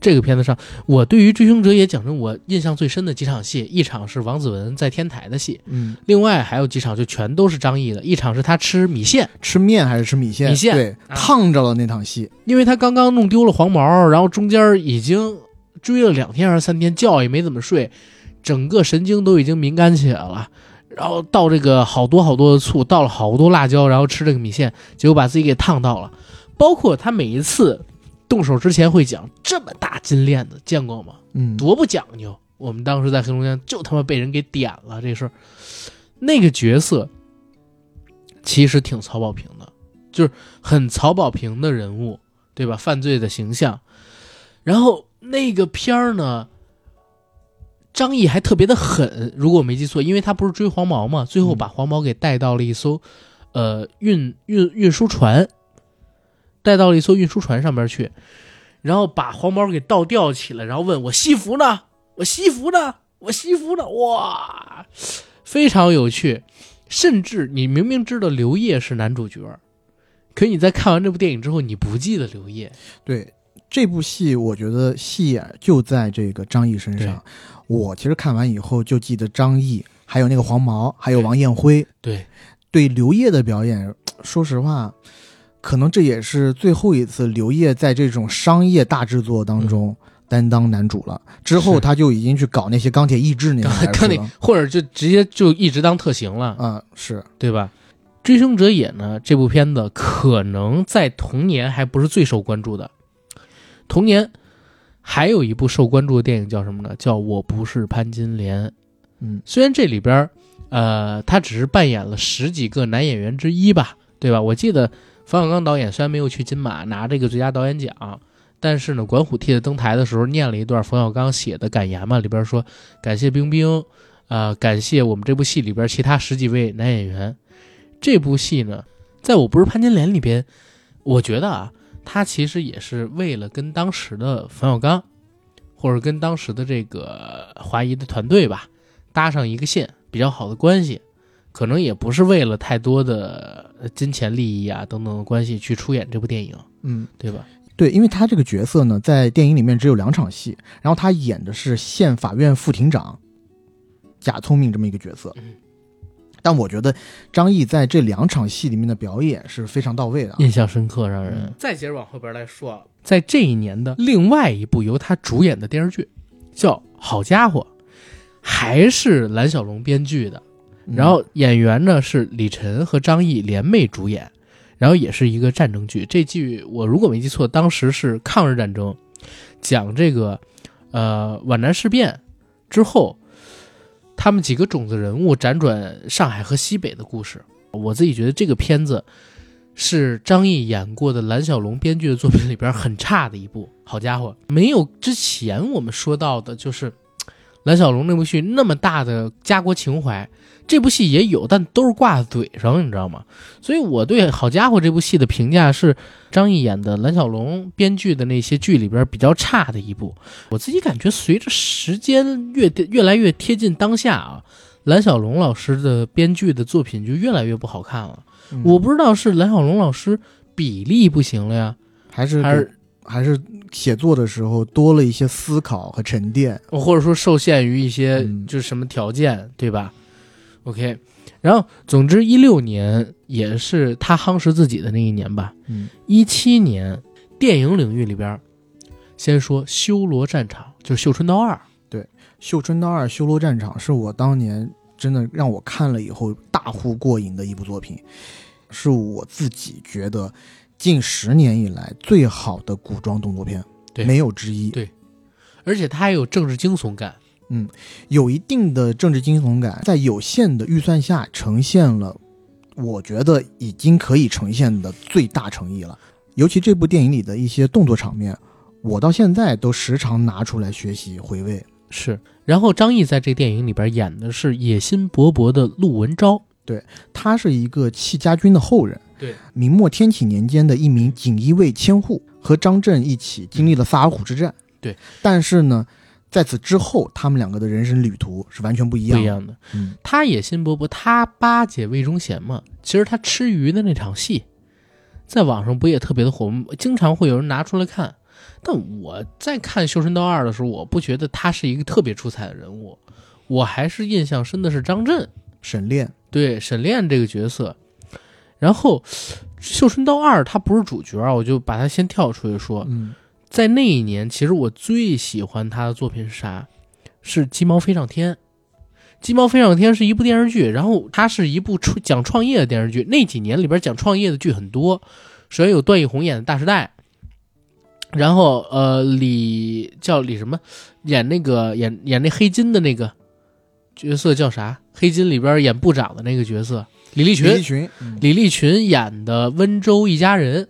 这个片子上，我对于《追凶者也》讲真，我印象最深的几场戏，一场是王子文在天台的戏，嗯，另外还有几场就全都是张译的，一场是他吃米线，吃面还是吃米线？米线对，啊烫着了那场戏。因为他刚刚弄丢了黄毛，然后中间已经追了两天还是三天，觉也没怎么睡，整个神经都已经敏感起来了。然后倒这个好多好多的醋，倒了好多辣椒，然后吃这个米线，结果把自己给烫到了。包括他每一次动手之前会讲这么大金链子，见过吗？嗯，多不讲究。我们当时在黑龙江就他妈被人给点了这事儿。那个角色其实挺曹保平的，就是很曹保平的人物，对吧？犯罪的形象。然后那个片儿呢，张译还特别的狠，如果我没记错，因为他不是追黄毛嘛，最后把黄毛给带到了一艘，呃，运运运输船，带到了一艘运输船上边去，然后把黄毛给倒吊起来，然后问我西服呢？我西服呢？我西服呢？哇，非常有趣。甚至你明明知道刘烨是男主角，可你在看完这部电影之后，你不记得刘烨。对这部戏，我觉得戏眼就在这个张译身上。我其实看完以后就记得张译，还有那个黄毛，还有王艳辉。对，对刘烨的表演，说实话，可能这也是最后一次刘烨在这种商业大制作当中担当男主了。之后他就已经去搞那些钢铁意志那个 <laughs> 钢铁，或者就直接就一直当特型了。嗯，是对吧？追凶者也呢，这部片子可能在同年还不是最受关注的，同年。还有一部受关注的电影叫什么呢？叫我不是潘金莲。嗯，虽然这里边，呃，他只是扮演了十几个男演员之一吧，对吧？我记得冯小刚导演虽然没有去金马拿这个最佳导演奖，但是呢，管虎替他登台的时候念了一段冯小刚写的感言嘛，里边说感谢冰冰，啊，感谢我们这部戏里边其他十几位男演员。这部戏呢，在我不是潘金莲里边，我觉得啊。他其实也是为了跟当时的冯小刚，或者跟当时的这个华谊的团队吧，搭上一个线，比较好的关系，可能也不是为了太多的金钱利益啊等等的关系去出演这部电影，嗯，对吧？对，因为他这个角色呢，在电影里面只有两场戏，然后他演的是县法院副庭长贾聪明这么一个角色。嗯但我觉得张译在这两场戏里面的表演是非常到位的，印象深刻，让人。再接着往后边来说，在这一年的另外一部由他主演的电视剧，叫《好家伙》，还是蓝小龙编剧的，然后演员呢是李晨和张译联袂主演，然后也是一个战争剧。这剧我如果没记错，当时是抗日战争，讲这个呃皖南事变之后。他们几个种子人物辗转上海和西北的故事，我自己觉得这个片子是张译演过的蓝小龙编剧的作品里边很差的一部。好家伙，没有之前我们说到的，就是蓝小龙那部戏那么大的家国情怀。这部戏也有，但都是挂在嘴上，你知道吗？所以我对《好家伙》这部戏的评价是，张译演的蓝小龙编剧的那些剧里边比较差的一部。我自己感觉，随着时间越越来越贴近当下啊，蓝小龙老师的编剧的作品就越来越不好看了。我不知道是蓝小龙老师比例不行了呀，还是还是还是写作的时候多了一些思考和沉淀，或者说受限于一些就是什么条件，对吧？OK，然后总之一六年也是他夯实自己的那一年吧。嗯，一七年电影领域里边，先说《修罗战场》，就是《绣春刀二》。对，《绣春刀二》《修罗战场》是我当年真的让我看了以后大呼过瘾的一部作品，是我自己觉得近十年以来最好的古装动作片，没有之一。对，而且它还有政治惊悚感。嗯，有一定的政治惊悚感，在有限的预算下呈现了，我觉得已经可以呈现的最大诚意了。尤其这部电影里的一些动作场面，我到现在都时常拿出来学习回味。是，然后张译在这电影里边演的是野心勃勃的陆文昭，对他是一个戚家军的后人，对，明末天启年间的一名锦衣卫千户，和张震一起经历了萨尔浒之战，对，但是呢。在此之后，他们两个的人生旅途是完全不一样。不一样的。嗯，他野心勃勃，他巴结魏忠贤嘛。其实他吃鱼的那场戏，在网上不也特别的火吗？经常会有人拿出来看。但我在看《绣春刀二》的时候，我不觉得他是一个特别出彩的人物。我还是印象深的是张震、沈炼。对沈炼这个角色。然后，《绣春刀二》他不是主角，我就把他先跳出去说。嗯。在那一年，其实我最喜欢他的作品是啥？是《鸡毛飞上天》。《鸡毛飞上天》是一部电视剧，然后它是一部创讲创业的电视剧。那几年里边讲创业的剧很多，首先有段奕宏演的《大时代》，然后呃，李叫李什么，演那个演演那黑金的那个角色叫啥？黑金里边演部长的那个角色李立群。李立群，李立群演的温州一家人。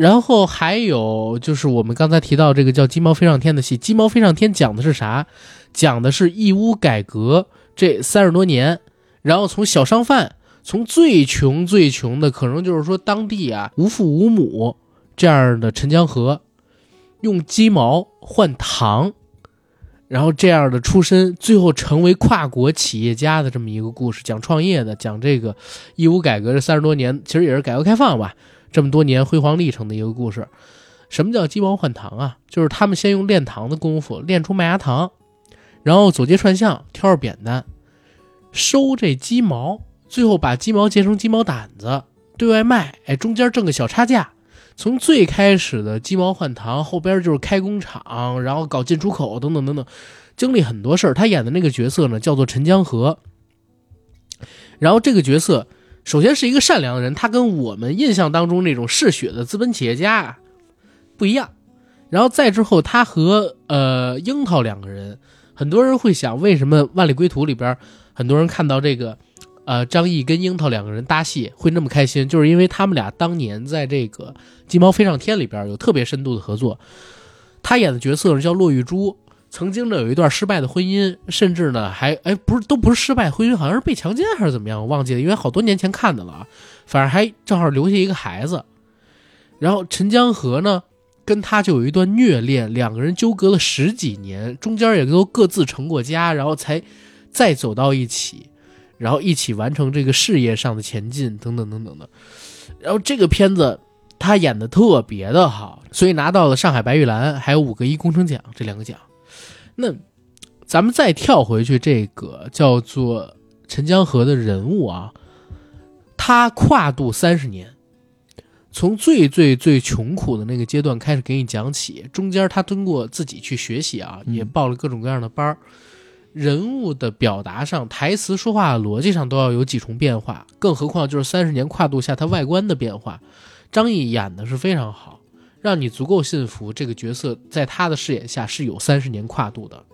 然后还有就是我们刚才提到这个叫《鸡毛飞上天》的戏，《鸡毛飞上天》讲的是啥？讲的是义乌改革这三十多年，然后从小商贩，从最穷最穷的，可能就是说当地啊无父无母这样的陈江河，用鸡毛换糖，然后这样的出身，最后成为跨国企业家的这么一个故事，讲创业的，讲这个义乌改革这三十多年，其实也是改革开放吧，这么多年辉煌历程的一个故事。什么叫鸡毛换糖啊？就是他们先用炼糖的功夫炼出麦芽糖，然后走街串巷挑着扁担收这鸡毛，最后把鸡毛结成鸡毛掸子对外卖，哎，中间挣个小差价。从最开始的鸡毛换糖，后边就是开工厂，然后搞进出口等等等等，经历很多事儿。他演的那个角色呢，叫做陈江河。然后这个角色首先是一个善良的人，他跟我们印象当中那种嗜血的资本企业家不一样。然后再之后，他和呃樱桃两个人，很多人会想，为什么《万里归途》里边很多人看到这个？呃，张译跟樱桃两个人搭戏会那么开心，就是因为他们俩当年在这个《鸡毛飞上天》里边有特别深度的合作。他演的角色是叫骆玉珠，曾经呢有一段失败的婚姻，甚至呢还哎不是都不是失败婚姻，好像是被强奸还是怎么样，我忘记了，因为好多年前看的了。反正还正好留下一个孩子。然后陈江河呢跟他就有一段虐恋，两个人纠葛了十几年，中间也都各自成过家，然后才再走到一起。然后一起完成这个事业上的前进，等等等等的。然后这个片子他演的特别的好，所以拿到了上海白玉兰还有五个一工程奖这两个奖。那咱们再跳回去，这个叫做陈江河的人物啊，他跨度三十年，从最最最穷苦的那个阶段开始给你讲起，中间他通过自己去学习啊，也报了各种各样的班儿。人物的表达上，台词说话逻辑上都要有几重变化，更何况就是三十年跨度下他外观的变化。张译演的是非常好，让你足够信服这个角色在他的饰演下是有三十年跨度的。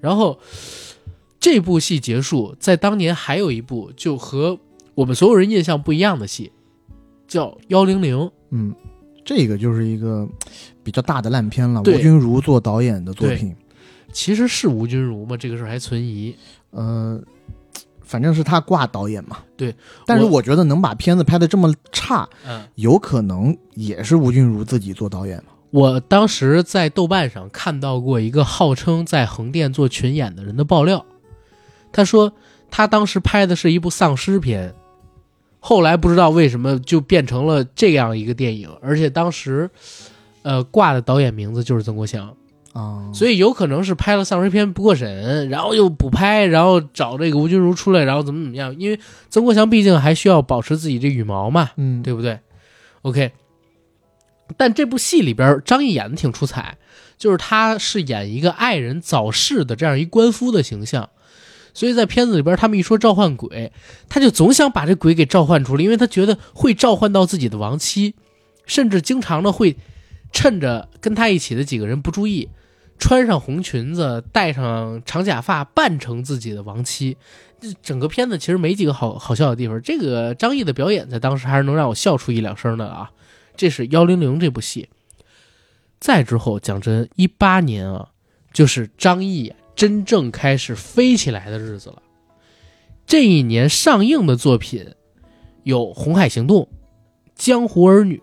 然后这部戏结束，在当年还有一部就和我们所有人印象不一样的戏，叫《幺零零》。嗯，这个就是一个比较大的烂片了，吴君如做导演的作品。其实是吴君如吗？这个事儿还存疑。呃，反正是他挂导演嘛。对，但是我觉得能把片子拍的这么差，嗯，有可能也是吴君如自己做导演嘛。我当时在豆瓣上看到过一个号称在横店做群演的人的爆料，他说他当时拍的是一部丧尸片，后来不知道为什么就变成了这样一个电影，而且当时，呃，挂的导演名字就是曾国祥。啊，所以有可能是拍了丧尸片不过审，然后又补拍，然后找这个吴君如出来，然后怎么怎么样？因为曾国祥毕竟还需要保持自己这羽毛嘛，嗯，对不对？OK，但这部戏里边张译演的挺出彩，就是他是演一个爱人早逝的这样一官夫的形象，所以在片子里边他们一说召唤鬼，他就总想把这鬼给召唤出来，因为他觉得会召唤到自己的亡妻，甚至经常的会趁着跟他一起的几个人不注意。穿上红裙子，戴上长假发，扮成自己的亡妻，这整个片子其实没几个好好笑的地方。这个张译的表演在当时还是能让我笑出一两声的啊。这是幺零零这部戏。再之后，讲真，一八年啊，就是张译真正开始飞起来的日子了。这一年上映的作品有《红海行动》《江湖儿女》。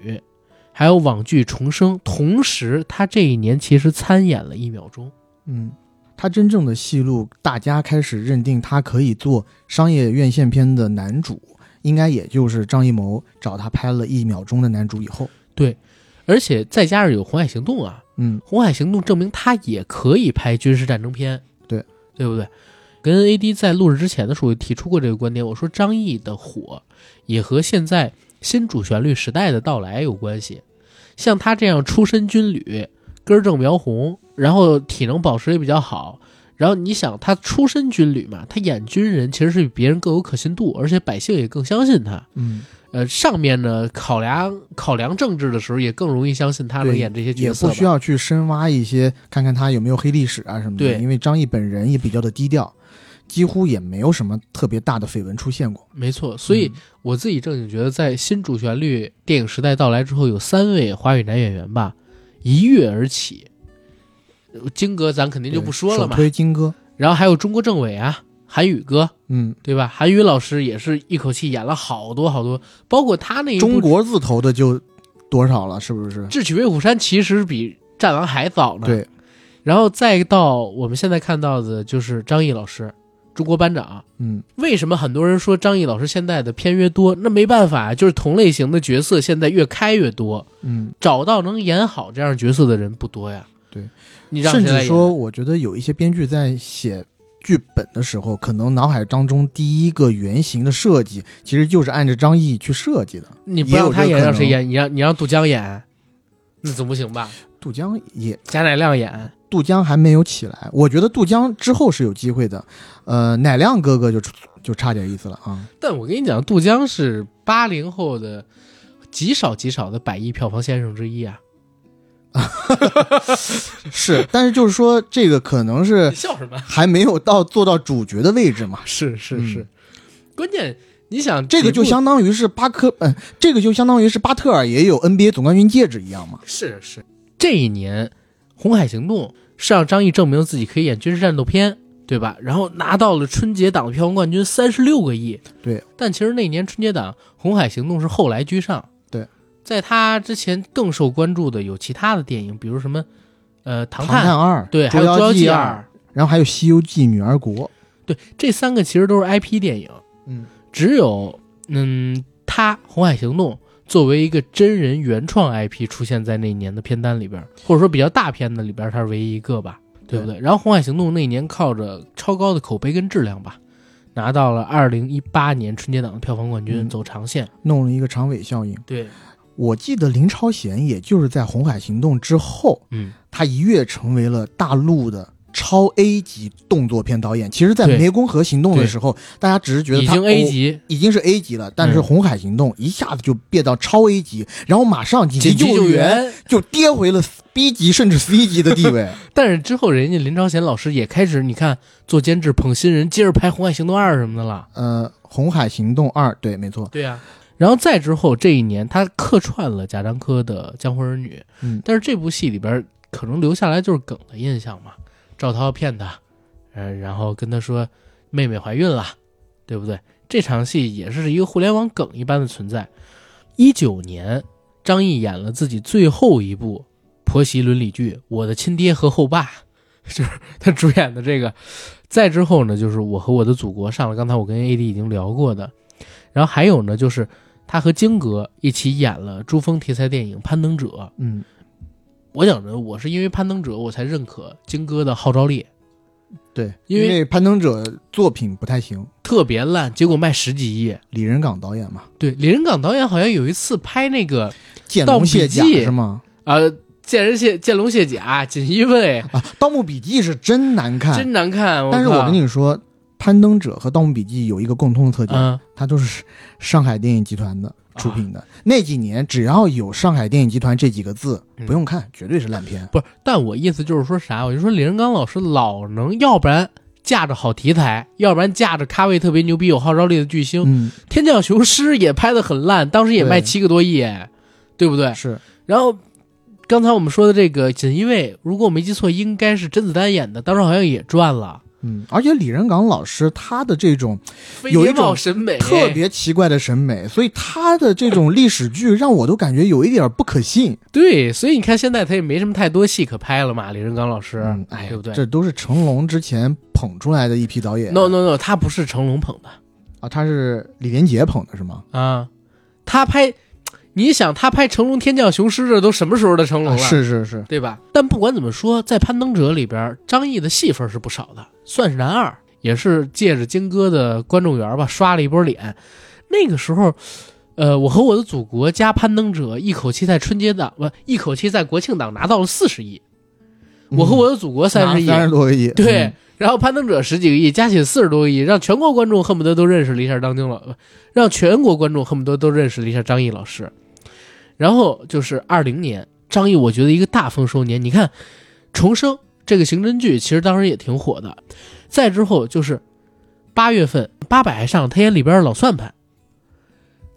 还有网剧重生，同时他这一年其实参演了一秒钟。嗯，他真正的戏路，大家开始认定他可以做商业院线片的男主，应该也就是张艺谋找他拍了一秒钟的男主以后。对，而且再加上有《红海行动》啊，嗯，《红海行动》证明他也可以拍军事战争片。对，对不对？跟 AD 在录制之前的时候提出过这个观点，我说张译的火也和现在新主旋律时代的到来有关系。像他这样出身军旅，根正苗红，然后体能保持也比较好，然后你想他出身军旅嘛，他演军人其实是比别人更有可信度，而且百姓也更相信他。嗯，呃，上面呢考量考量政治的时候，也更容易相信他能演这些角色。也不需要去深挖一些，看看他有没有黑历史啊什么的。对，因为张译本人也比较的低调。几乎也没有什么特别大的绯闻出现过。没错，所以我自己正经觉得，在新主旋律电影时代到来之后，有三位华语男演员吧，一跃而起。金哥咱肯定就不说了嘛，首推金哥。然后还有中国政委啊，韩宇哥，嗯，对吧？韩宇老师也是一口气演了好多好多，包括他那一中国字头的就多少了，是不是？智取威虎山其实比战狼还早呢。对。然后再到我们现在看到的就是张译老师，中国班长。嗯，为什么很多人说张译老师现在的片越多？那没办法，就是同类型的角色现在越开越多，嗯，找到能演好这样角色的人不多呀。对，你让甚至说，我觉得有一些编剧在写剧本的时候，可能脑海当中第一个原型的设计，其实就是按照张译去设计的。你不让他演，让谁演？你让你让杜江演，那总不行吧？杜江也，贾乃亮演，杜江还没有起来，我觉得杜江之后是有机会的。呃，乃亮哥哥就就差点意思了啊。但我跟你讲，杜江是八零后的极少极少的百亿票房先生之一啊！<laughs> 是，但是就是说，这个可能是笑什么？还没有到做到主角的位置嘛。<laughs> 是是嗯是，关键你想这个就相当于是巴克，嗯、这个就相当于是巴特尔也有 NBA 总冠军戒指一样嘛。是是，这一年《红海行动》是让张译证明自己可以演军事战斗片，对吧？然后拿到了春节档票房冠军三十六个亿。对，但其实那年春节档《红海行动》是后来居上。对，在他之前更受关注的有其他的电影，比如什么，呃，《唐唐探二，对，还有《捉捉妖记二，二》，然后还有《西游记》女儿国。对，这三个其实都是 IP 电影。嗯，只有嗯，他《红海行动》作为一个真人原创 IP 出现在那年的片单里边，或者说比较大片的里边，它是唯一一个吧，对不对？然后《红海行动》那年靠着超高的口碑跟质量吧，拿到了二零一八年春节档的票房冠军，嗯走长线。弄了一个长尾效应。对，我记得林超贤也就是在《红海行动》之后，嗯，他一跃成为了大陆的超 A 级动作片导演。其实，在《湄公河行动》的时候，大家只是觉得他已经 A 哦级，已经是 A 级了，但是嗯《红海行动》一下子就变到超 A 级，然后马上紧急救救援援。就跌回了 B 级甚至 C 级的地位。<laughs> 但是之后，人家林超贤老师也开始，你看做监制捧新人，接着拍《红海行动二》什么的了。呃，《红海行动二》对，没错，对呀、然后再之后这一年，他客串了贾樟柯的《江湖儿女》，嗯但是这部戏里边可能留下来就是梗的印象嘛。赵涛骗他，呃，然后跟他说妹妹怀孕了，对不对？这场戏也是一个互联网梗一般的存在。一九年，张译演了自己最后一部婆媳伦理剧《我的亲爹和后爸》，<laughs> 就是他主演的这个。再之后呢，就是《我和我的祖国》上了，刚才我跟 AD 已经聊过的。然后还有呢，就是他和京哥一起演了珠峰题材电影《攀登者》。嗯，我讲着，我是因为《攀登者》我才认可金哥的号召力，对，因为为攀登者作品不太行，特别烂，结果卖十几亿。李仁港导演嘛，对，李仁港导演好像有一次拍那个剑盗墓笔龙卸甲记是吗？呃，见人卸见龙卸甲，锦衣卫，啊，《盗墓笔记》是真难看，真难看。但是我跟你，你说，《攀登者》和《盗墓笔记》有一个共通的特点，嗯，它都是上海电影集团的出品的。那几年只要有上海电影集团这几个字，嗯不用看，绝对是烂片。不是，但我意思就是说啥？我就说李仁刚老师老能，要不然架着好题材，要不然架着咖位特别牛逼、有号召力的巨星。嗯，天降雄狮》也拍得很烂，当时也卖对七个多亿，对不对？是然后刚才我们说的这个锦衣卫，如果我没记错，应该是甄子丹演的，当时好像也赚了。嗯，而且李仁港老师他的这种有一种审美特别奇怪的审美，所以他的这种历史剧让我都感觉有一点不可信。对，所以你看现在他也没什么太多戏可拍了嘛，李仁港老师，嗯，哎，对不对这都是成龙之前捧出来的一批导演。？No No No，他不是成龙捧的啊，他是李连杰捧的是吗？啊，他拍，你想他拍成龙《天降雄狮》这都什么时候的成龙啊了？是是是，对吧？但不管怎么说，在《攀登者》里边，张译的戏份是不少的，算是男二，也是借着金哥的观众缘吧，刷了一波脸。那个时候，呃，我和我的祖国加《攀登者》一口气在春节档不，一口气在国庆档拿到了四十亿，我和我的祖国三十亿，嗯三十多个亿，对，嗯然后《攀登者》十几个亿，加起来四十多个亿，让全国观众恨不得都认识了一下张晶老，呃让全国观众恨不得都认识了一下张译老师。然后就是二零年，张译我觉得一个大丰收年。你看，《重生》这个刑侦剧其实当时也挺火的。再之后就是八月份，八百还上，他演里边的老算盘。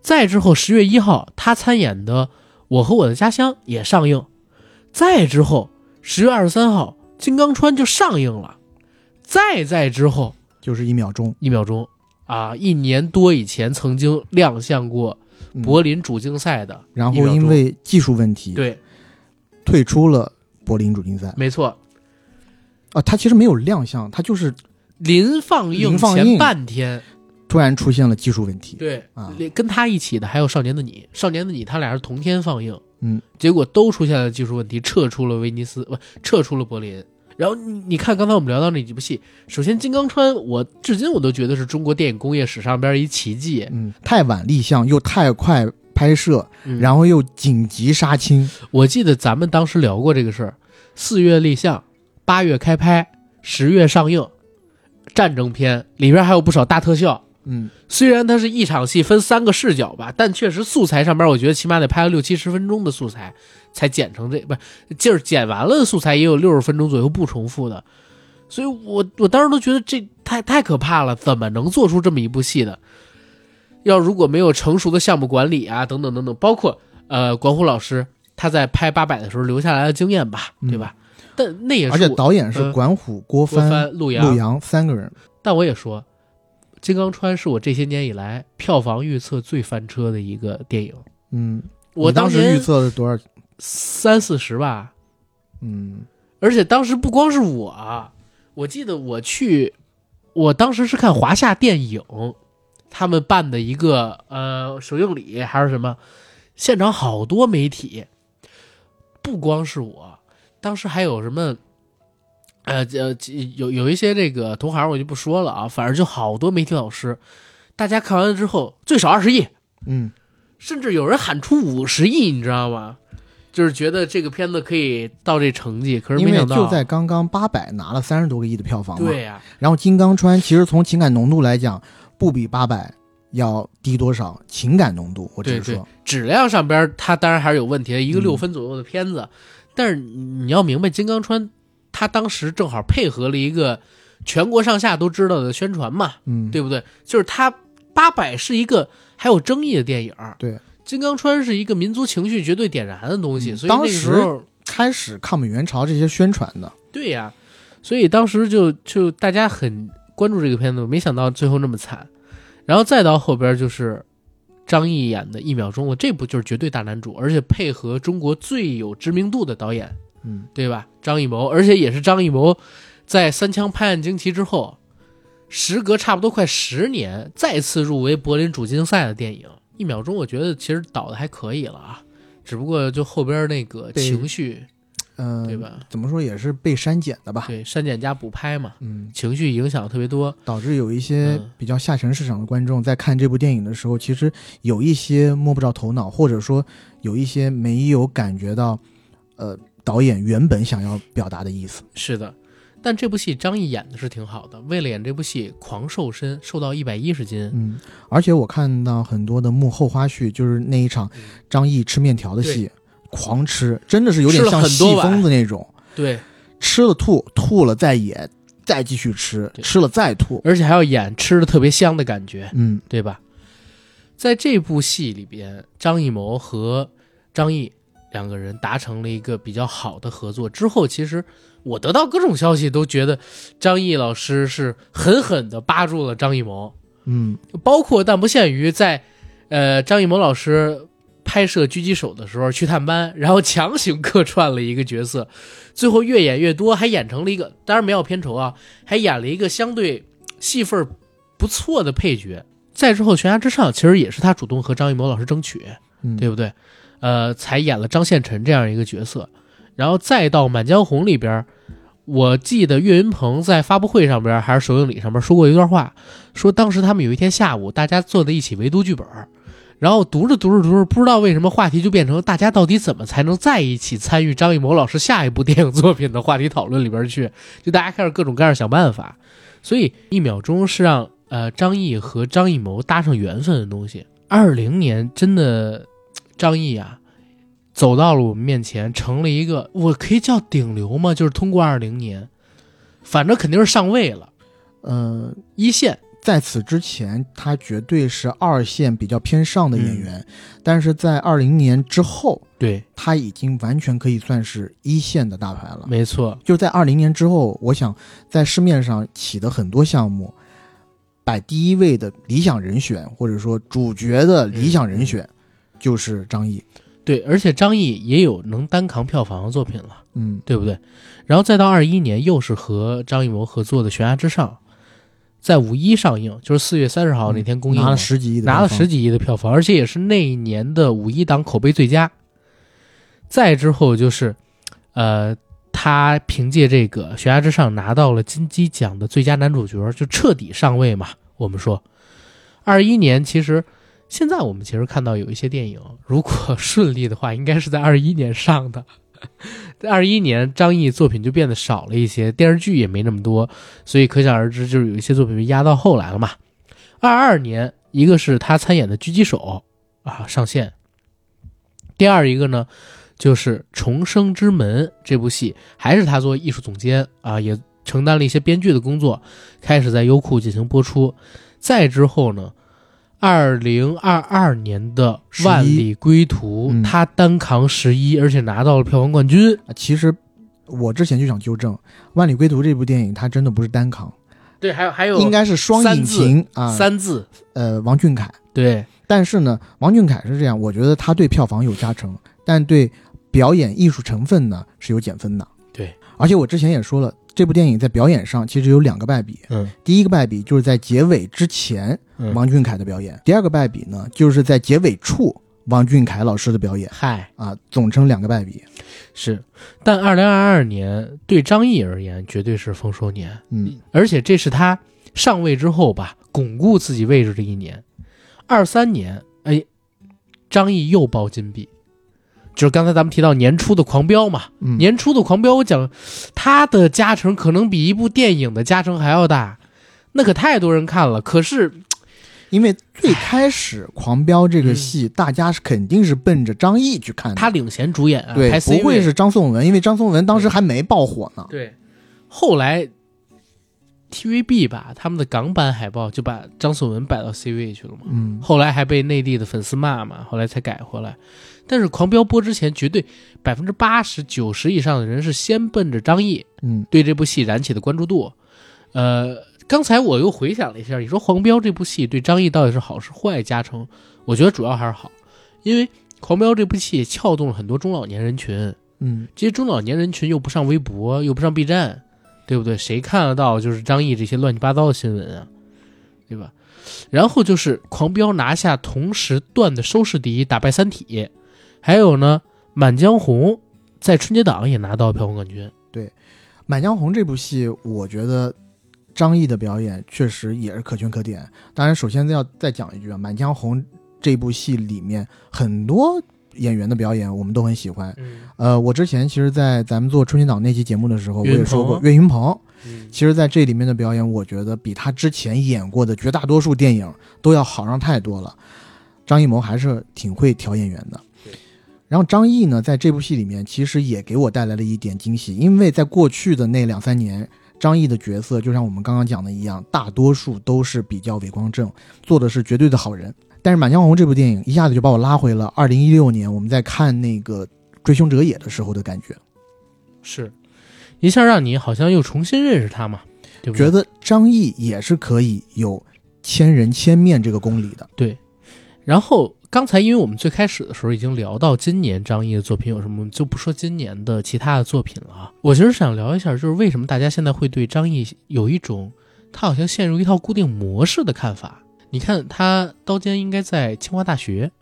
再之后十月一号，他参演的《我和我的家乡》也上映。再之后十月二十三号，《金刚川》就上映了。再再之后就是一秒钟。一秒钟啊，一年多以前曾经亮相过嗯柏林主竞赛的，然后因为技术问题，对，退出了柏林主竞赛。没错。啊，他其实没有亮相，他就是临放映前半天，突然出现了技术问题。对啊跟他一起的还有《少年的你》，《少年的你》他俩是同天放映，嗯，结果都出现了技术问题，撤出了威尼斯，不，撤出了柏林。然后你你看，刚才我们聊到那几部戏，首先《金刚川》，我至今我都觉得是中国电影工业史上边一奇迹。嗯，太晚立项又太快拍摄，嗯然后又紧急杀青。我记得咱们当时聊过这个事儿，四月立项，八月开拍，十月上映，战争片里边还有不少大特效。嗯，虽然它是一场戏分三个视角吧，但确实素材上边，我觉得起码得拍个六七十分钟的素材才剪成这，不是就是剪完了的素材也有六十分钟左右不重复的，所以我我当时都觉得这太太可怕了，怎么能做出这么一部戏的？要如果没有成熟的项目管理啊，等等等等，包括呃管虎老师他在拍八百的时候留下来的经验吧，对吧？但那也是而且导演是嗯管虎、郭郭帆、陆阳陆阳三个人。但我也说，《金刚川》是我这些年以来票房预测最翻车的一个电影。嗯，我当时预测了多少？三四十吧，嗯而且当时不光是我啊，我记得我去，我当时是看华夏电影他们办的一个呃首映礼还是什么，现场好多媒体，不光是我，当时还有什么。呃呃，有有一些这个同行我就不说了啊，反正就好多媒体老师，大家看完了之后最少二十亿，嗯，甚至有人喊出五十亿，你知道吗？就是觉得这个片子可以到这成绩，可是因为没想到，就在刚刚八百拿了三十多个亿的票房嘛。对。呀、然后金刚川其实从情感浓度来讲，不比八百要低多少。情感浓度，我只对对是说，，质量上边它当然还是有问题的，一个嗯六分左右的片子，但是你要明白，金刚川他当时正好配合了一个全国上下都知道的宣传嘛，嗯，对不对？就是他八百是一个还有争议的电影，对，金刚川是一个民族情绪绝对点燃的东西，嗯所以那个当时开始抗美援朝这些宣传的。对呀，所以当时就就大家很关注这个片子，没想到最后那么惨，然后再到后边就是张译演的《一秒钟》我，这部就是绝对大男主，而且配合中国最有知名度的导演，嗯，对吧？张艺谋，而且也是张艺谋在《三枪拍案惊奇》之后，时隔差不多快十年，再次入围柏林主竞赛的电影《一秒钟》，我觉得其实导的还可以了啊，只不过就后边那个情绪，嗯、对吧？怎么说也是被删减的吧？对，删减加补拍嘛。嗯，情绪影响特别多。导致有一些嗯比较下沉市场的观众在看这部电影的时候，其实有一些摸不着头脑，或者说有一些没有感觉到，呃，导演原本想要表达的意思。是的，但这部戏张译演的是挺好的，为了演这部戏狂瘦身，瘦到一百一十斤。嗯，而且我看到很多的幕后花絮，就是那一场嗯张译吃面条的戏，狂吃，真的是有点像戏疯子那种，对，吃了吐，吐了再演，再继续吃，吃了再吐。而且还要演吃的特别香的感觉，嗯对吧？在这部戏里边，张艺谋和张译两个人达成了一个比较好的合作。之后，其实我得到各种消息，都觉得张译老师是狠狠的扒住了张艺谋。嗯包括但不限于在，呃，张艺谋老师拍摄《狙击手》的时候去探班，然后强行客串了一个角色，最后越演越多，还演成了一个，当然没有片酬啊，还演了一个相对戏份不错的配角。再之后，《悬崖之上》其实也是他主动和张艺谋老师争取，嗯，对不对？呃，才演了张献臣这样一个角色，然后再到《满江红》里边，我记得岳云鹏在发布会上边还是首映礼上边说过一段话，说当时他们有一天下午，大家坐在一起围读剧本，然后读着读着读着，不知道为什么话题就变成大家到底怎么才能在一起参与张艺谋老师下一部电影作品的话题讨论里边去，就大家开始各种各样想办法，所以一秒钟是让呃张译和张艺谋搭上缘分的东西。二零年真的，张译啊。走到了我们面前，成了一个我可以叫顶流吗？就是通过二零年，反正肯定是上位了，呃，一线。在此之前，他绝对是二线比较偏上的演员，嗯但是在二零年之后，对，他已经完全可以算是一线的大牌了。没错，就在二零年之后，我想在市面上起的很多项目，摆第一位的理想人选，或者说主角的理想人选，就是张译。对，而且张译也有能单扛票房的作品了，嗯，对不对？然后再到二一年，又是和张艺谋合作的《悬崖之上》，在五一上映，就是四月三十号那天公映嘛，拿了十几亿的票房拿了十几亿的票房，而且也是那一年的五一档口碑最佳。再之后就是，呃，他凭借这个《悬崖之上》拿到了金鸡奖的最佳男主角，就彻底上位嘛。我们说，二一年其实现在我们其实看到有一些电影，如果顺利的话，应该是在二一年上的。<laughs> 在二一年，张译作品就变得少了一些，电视剧也没那么多，所以可想而知，就是有一些作品被压到后来了嘛。二二年，一个是他参演的《狙击手》啊上线，第二一个呢就是《重生之门》这部戏，还是他做艺术总监啊，也承担了一些编剧的工作，开始在优酷进行播出。再之后呢，二零二二年的《万里归途》嗯他单扛十一，而且拿到了票房冠军。啊其实我之前就想纠正，《万里归途》这部电影它真的不是单扛，对，还有还有应该是双引擎啊。三字，呃，王俊凯，对，但是呢，王俊凯是这样，我觉得他对票房有加成，但对表演艺术成分呢是有减分的。对，而且我之前也说了，这部电影在表演上其实有两个败笔。嗯第一个败笔就是在结尾之前嗯，王俊凯的表演，第二个败笔呢就是在结尾处王俊凯老师的表演嗨，啊，总称两个败笔。是，但二零二二年对张译而言绝对是丰收年，嗯，而且这是他上位之后吧，巩固自己位置的一年。二三年，哎，张译又包金币，就是刚才咱们提到年初的《狂飙》嘛，嗯年初的《狂飙》，我讲它的加成可能比一部电影的加成还要大，那可太多人看了。可是，因为最开始《狂飙》这个戏，大家是肯定是奔着张译去看的，他领衔主演啊，对不会是张颂文，因为张颂文当时还没爆火呢。对，后来 TVB 吧，他们的港版海报就把张颂文摆到 C 位去了嘛。嗯，后来还被内地的粉丝骂嘛，后来才改回来。但是《狂飙》播之前，绝对百分之八十九十以上的人是先奔着张译嗯对这部戏燃起的关注度。呃，刚才我又回想了一下，你说《黄标》这部戏对张译到底是好是坏加成？我觉得主要还是好，因为《狂飙》这部戏撬动了很多中老年人群。嗯，这些中老年人群又不上微博，又不上 B 站，对不对？谁看得到就是张译这些乱七八糟的新闻啊，对吧？然后就是《狂飙》拿下同时段的收视第一，打败《三体》，还有呢，《满江红》在春节档也拿到票房冠军。《对满江红》这部戏，我觉得张译的表演确实也是可圈可点。当然，首先要再讲一句啊，《满江红》这部戏里面很多演员的表演我们都很喜欢。嗯呃，我之前其实，在咱们做春节档那期节目的时候，我也说过岳云鹏，嗯，其实在这里面的表演，我觉得比他之前演过的绝大多数电影都要好上太多了。张艺谋还是挺会挑演员的对。然后张译呢，在这部戏里面其实也给我带来了一点惊喜，因为在过去的那两三年，张译的角色就像我们刚刚讲的一样，大多数都是比较伪光正，做的是绝对的好人。但是《满江红》这部电影一下子就把我拉回了二零一六年我们在看那个《追凶者也》的时候的感觉，是一下让你好像又重新认识他嘛，对不对？觉得张译也是可以有千人千面这个功力的。对。然后刚才因为我们最开始的时候已经聊到今年张译的作品有什么，就不说今年的其他的作品了。我其实想聊一下，就是为什么大家现在会对张译有一种他好像陷入一套固定模式的看法。你看他《刀尖》应该在清华大学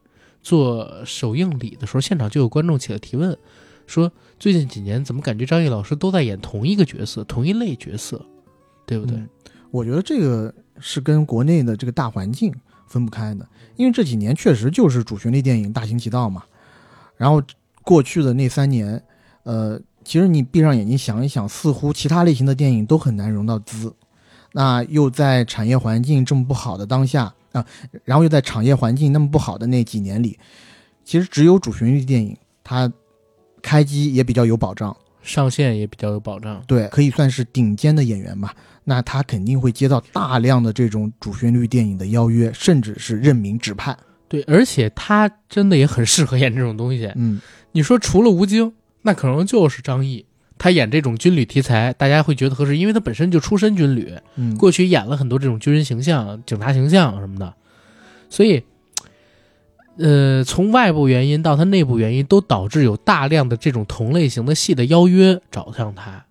做首映礼的时候，现场就有观众起了提问，说最近几年怎么感觉张译老师都在演同一个角色、同一类角色，对不对？我觉得这个是跟国内的这个大环境分不开的，因为这几年确实就是主旋律电影大行其道嘛。然后过去的那三年，呃，其实你闭上眼睛想一想，似乎其他类型的电影都很难融到资。那又在产业环境这么不好的当下啊、然后又在产业环境那么不好的那几年里，其实只有主旋律电影它开机也比较有保障，上线也比较有保障。对，可以算是顶尖的演员吧。那他肯定会接到大量的这种主旋律电影的邀约，甚至是任命指派。对，而且他真的也很适合演这种东西。嗯，你说除了吴京，那可能就是张译，他演这种军旅题材，大家会觉得合适，因为他本身就出身军旅，嗯，过去演了很多这种军人形象、警察形象什么的，所以呃，从外部原因到他内部原因，都导致有大量的这种同类型的戏的邀约找上他，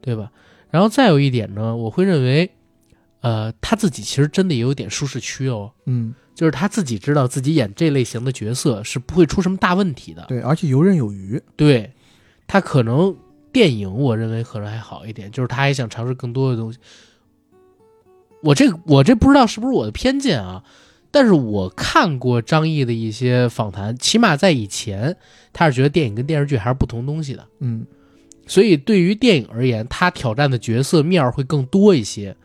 对吧？然后再有一点呢，我会认为，呃，他自己其实真的也有点舒适区哦，嗯，就是他自己知道自己演这类型的角色是不会出什么大问题的，对，而且游刃有余。对，他可能电影我认为可能还好一点，就是他还想尝试更多的东西。我这我这不知道是不是我的偏见啊，但是我看过张译的一些访谈，起码在以前，他是觉得电影跟电视剧还是不同东西的，嗯所以对于电影而言，他挑战的角色面会更多一些，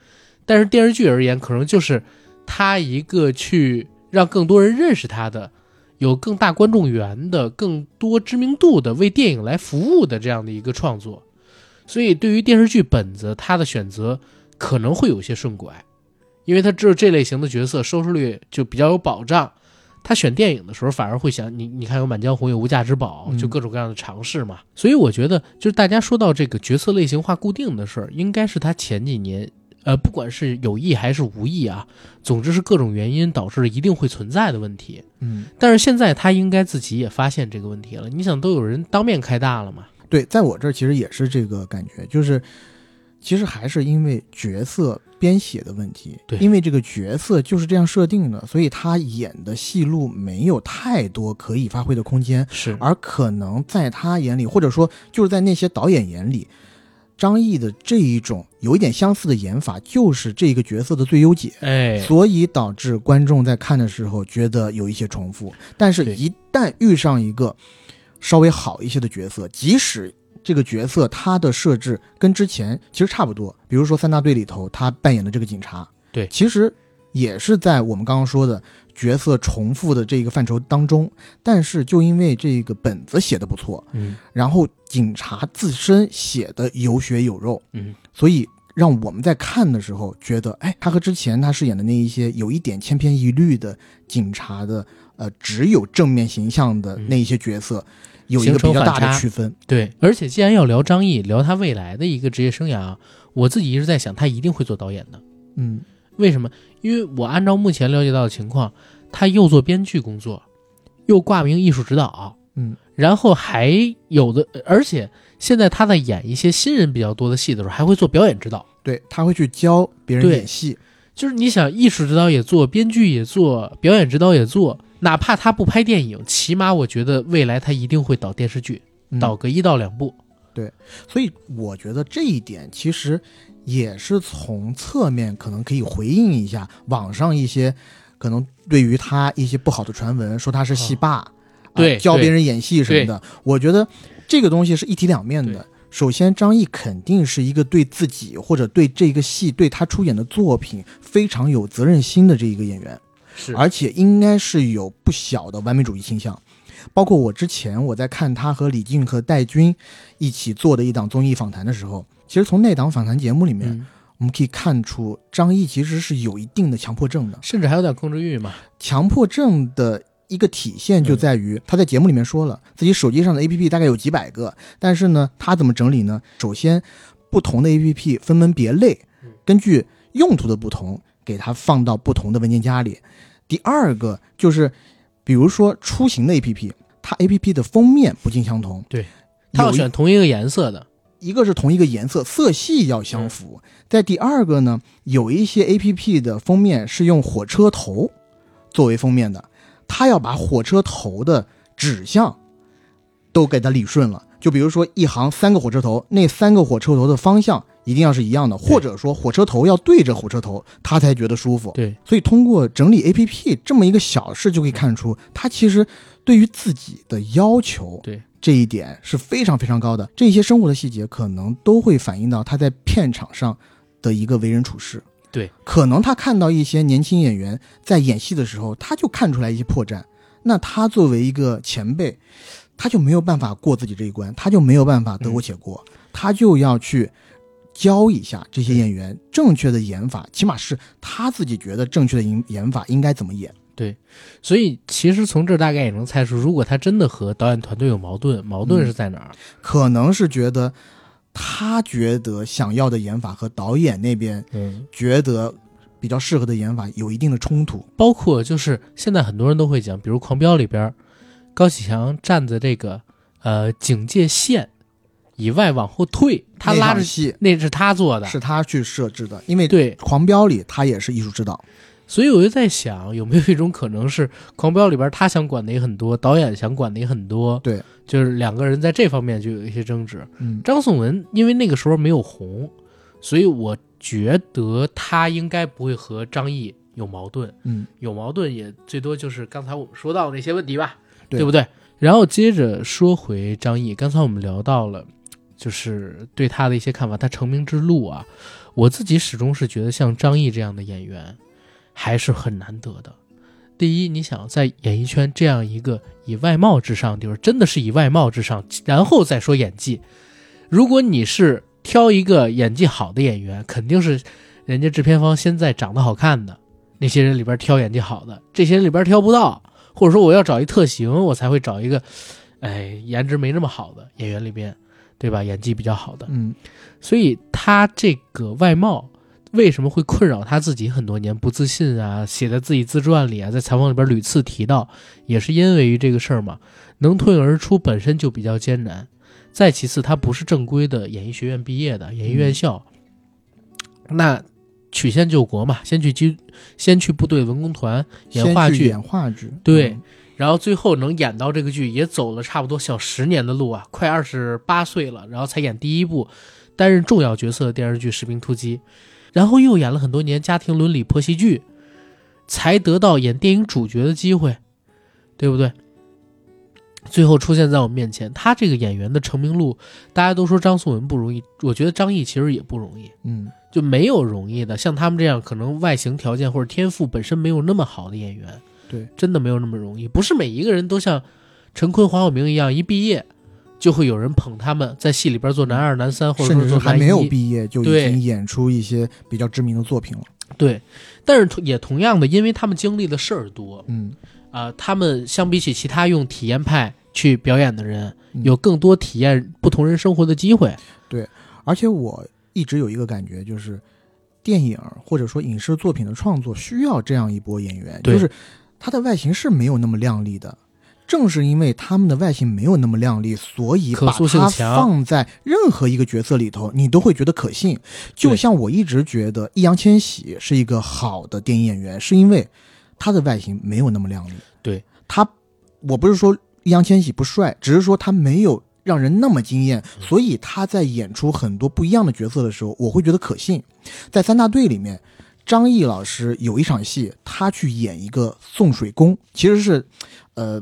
但是电视剧而言，可能就是他一个去让更多人认识他的。有更大观众缘的、更多知名度的、为电影来服务的这样的一个创作，所以对于电视剧本子，他的选择可能会有些顺拐，因为他知道这类型的角色收视率就比较有保障。他选电影的时候，反而会想你，你看有《满江红》，有《无价之宝》，嗯就各种各样的尝试嘛。所以我觉得，就是大家说到这个角色类型化固定的事儿，应该是他前几年，呃，不管是有意还是无意啊，总之是各种原因导致一定会存在的问题。嗯，但是现在他应该自己也发现这个问题了。你想，都有人当面开大了嘛？对，在我这儿其实也是这个感觉，就是其实还是因为角色编写的问题，对。因为这个角色就是这样设定的，所以他演的戏路没有太多可以发挥的空间，是。而可能在他眼里，或者说就是在那些导演眼里。张译的这一种有一点相似的演法，就是这个角色的最优解，哎，所以导致观众在看的时候觉得有一些重复。但是，一旦遇上一个稍微好一些的角色，即使这个角色他的设置跟之前其实差不多，比如说三大队里头他扮演的这个警察，对。其实也是在我们刚刚说的角色重复的这个范畴当中，但是就因为这个本子写的不错，嗯。然后警察自身写的有血有肉，嗯，所以让我们在看的时候觉得，哎，他和之前他饰演的那一些有一点千篇一律的警察的，呃，只有正面形象的那一些角色，有一个比较大的区分。对。而且既然要聊张译，聊他未来的一个职业生涯啊，我自己一直在想，他一定会做导演的。嗯为什么？因为我按照目前了解到的情况，他又做编剧工作，又挂名艺术指导，嗯，然后还有的，而且现在他在演一些新人比较多的戏的时候，还会做表演指导。对，他会去教别人对演戏。就是你想，艺术指导也做，编剧也做，表演指导也做，哪怕他不拍电影，起码我觉得未来他一定会导电视剧，嗯导个一到两部。对所以我觉得这一点其实也是从侧面可能可以回应一下网上一些可能对于他一些不好的传闻，说他是戏霸，啊对教别人演戏什么的。我觉得这个东西是一体两面的。首先，张译肯定是一个对自己或者对这个戏、对他出演的作品非常有责任心的这一个演员。是而且应该是有不小的完美主义倾向。包括我之前我在看他和李静和戴军一起做的一档综艺访谈的时候，其实从那档访谈节目里面，嗯，我们可以看出张译其实是有一定的强迫症的。甚至还有点控制欲嘛。强迫症的一个体现就在于他在节目里面说了，自己手机上的 APP 大概有几百个，但是呢，他怎么整理呢？首先，不同的 APP 分门别类嗯，根据用途的不同，给它放到不同的文件夹里。第二个就是，比如说出行的 APP，它 APP 的封面不尽相同，对，它要选同一个颜色的。一个是同一个颜色，色系要相符。在第二个呢，有一些 A P P 的封面是用火车头作为封面的，它要把火车头的指向都给它理顺了。就比如说一行三个火车头，那三个火车头的方向一定要是一样的，或者说火车头要对着火车头，他才觉得舒服。对，所以通过整理 A P P 这么一个小事，就可以看出他其实对于自己的要求，对这一点是非常非常高的。这些生活的细节可能都会反映到他在片场上的一个为人处事。对，可能他看到一些年轻演员在演戏的时候，他就看出来一些破绽。那他作为一个前辈，他就没有办法过自己这一关，他就没有办法得过且过，他就要去教一下这些演员正确的演法，起码是他自己觉得正确的演演法应该怎么演。对所以其实从这儿大概也能猜出，如果他真的和导演团队有矛盾，矛盾嗯是在哪儿？可能是觉得他觉得想要的演法和导演那边嗯，觉得比较适合的演法有一定的冲突。包括就是现在很多人都会讲，比如《狂飙》里边，高启强站在这个呃警戒线以外往后退，他拉着戏那是他做的，是他去设置的，因为《对，狂飙》里他也是艺术指导。所以我就在想，有没有一种可能是《狂飙》里边他想管的也很多，导演想管的也很多，对，就是两个人在这方面就有一些争执。嗯，张颂文因为那个时候没有红，所以我觉得他应该不会和张译有矛盾，嗯，有矛盾也最多就是刚才我们说到的那些问题吧，对不对？然后接着说回张译，刚才我们聊到了，就是对他的一些看法，他成名之路啊，我自己始终是觉得像张译这样的演员还是很难得的。第一，你想在演艺圈这样一个以外貌至上就是，真的是以外貌至上，然后再说演技。如果你是挑一个演技好的演员，肯定是人家制片方先在长得好看的那些人里边挑演技好的，这些人里边挑不到，或者说我要找一特型，我才会找一个，哎，颜值没那么好的演员里边，对吧？演技比较好的，嗯，所以他这个外貌为什么会困扰他自己很多年？不自信啊，写在自己自传里啊，在采访里边屡次提到，也是因为于这个事儿嘛。能脱颖而出本身就比较艰难，再其次他不是正规的演艺学院毕业的演艺院校，那曲线救国嘛，先去军，先去部队文工团演话剧，演话剧，对嗯然后最后能演到这个剧，也走了差不多小十年的路啊，快二十八岁了，然后才演第一部担任重要角色的电视剧《士兵突击》，然后又演了很多年家庭伦理婆媳剧，才得到演电影主角的机会，对不对？最后出现在我面前，他这个演员的成名路，大家都说张颂文不容易，我觉得张译其实也不容易，嗯，就没有容易的。像他们这样可能外形条件或者天赋本身没有那么好的演员，对，真的没有那么容易。不是每一个人都像陈坤、黄晓明一样，一毕业就会有人捧他们，在戏里边做男二、男三，或者说还没有。毕业就已经演出一些比较知名的作品了。对，但是同也同样的，因为他们经历的事儿多嗯，啊、他们相比起其他用体验派去表演的人，嗯有更多体验不同人生活的机会。对而且我一直有一个感觉，就是电影或者说影视作品的创作需要这样一波演员，就是他的外形是没有那么靓丽的。正是因为他们的外形没有那么靓丽，所以把它塑性强放在任何一个角色里头，你都会觉得可信。就像我一直觉得易烊千玺是一个好的电影演员，是因为他的外形没有那么靓丽。对他，我不是说易烊千玺不帅，只是说他没有让人那么惊艳，所以他在演出很多不一样的角色的时候，我会觉得可信。在三大队里面，张译老师有一场戏，他去演一个送水工，其实是，呃，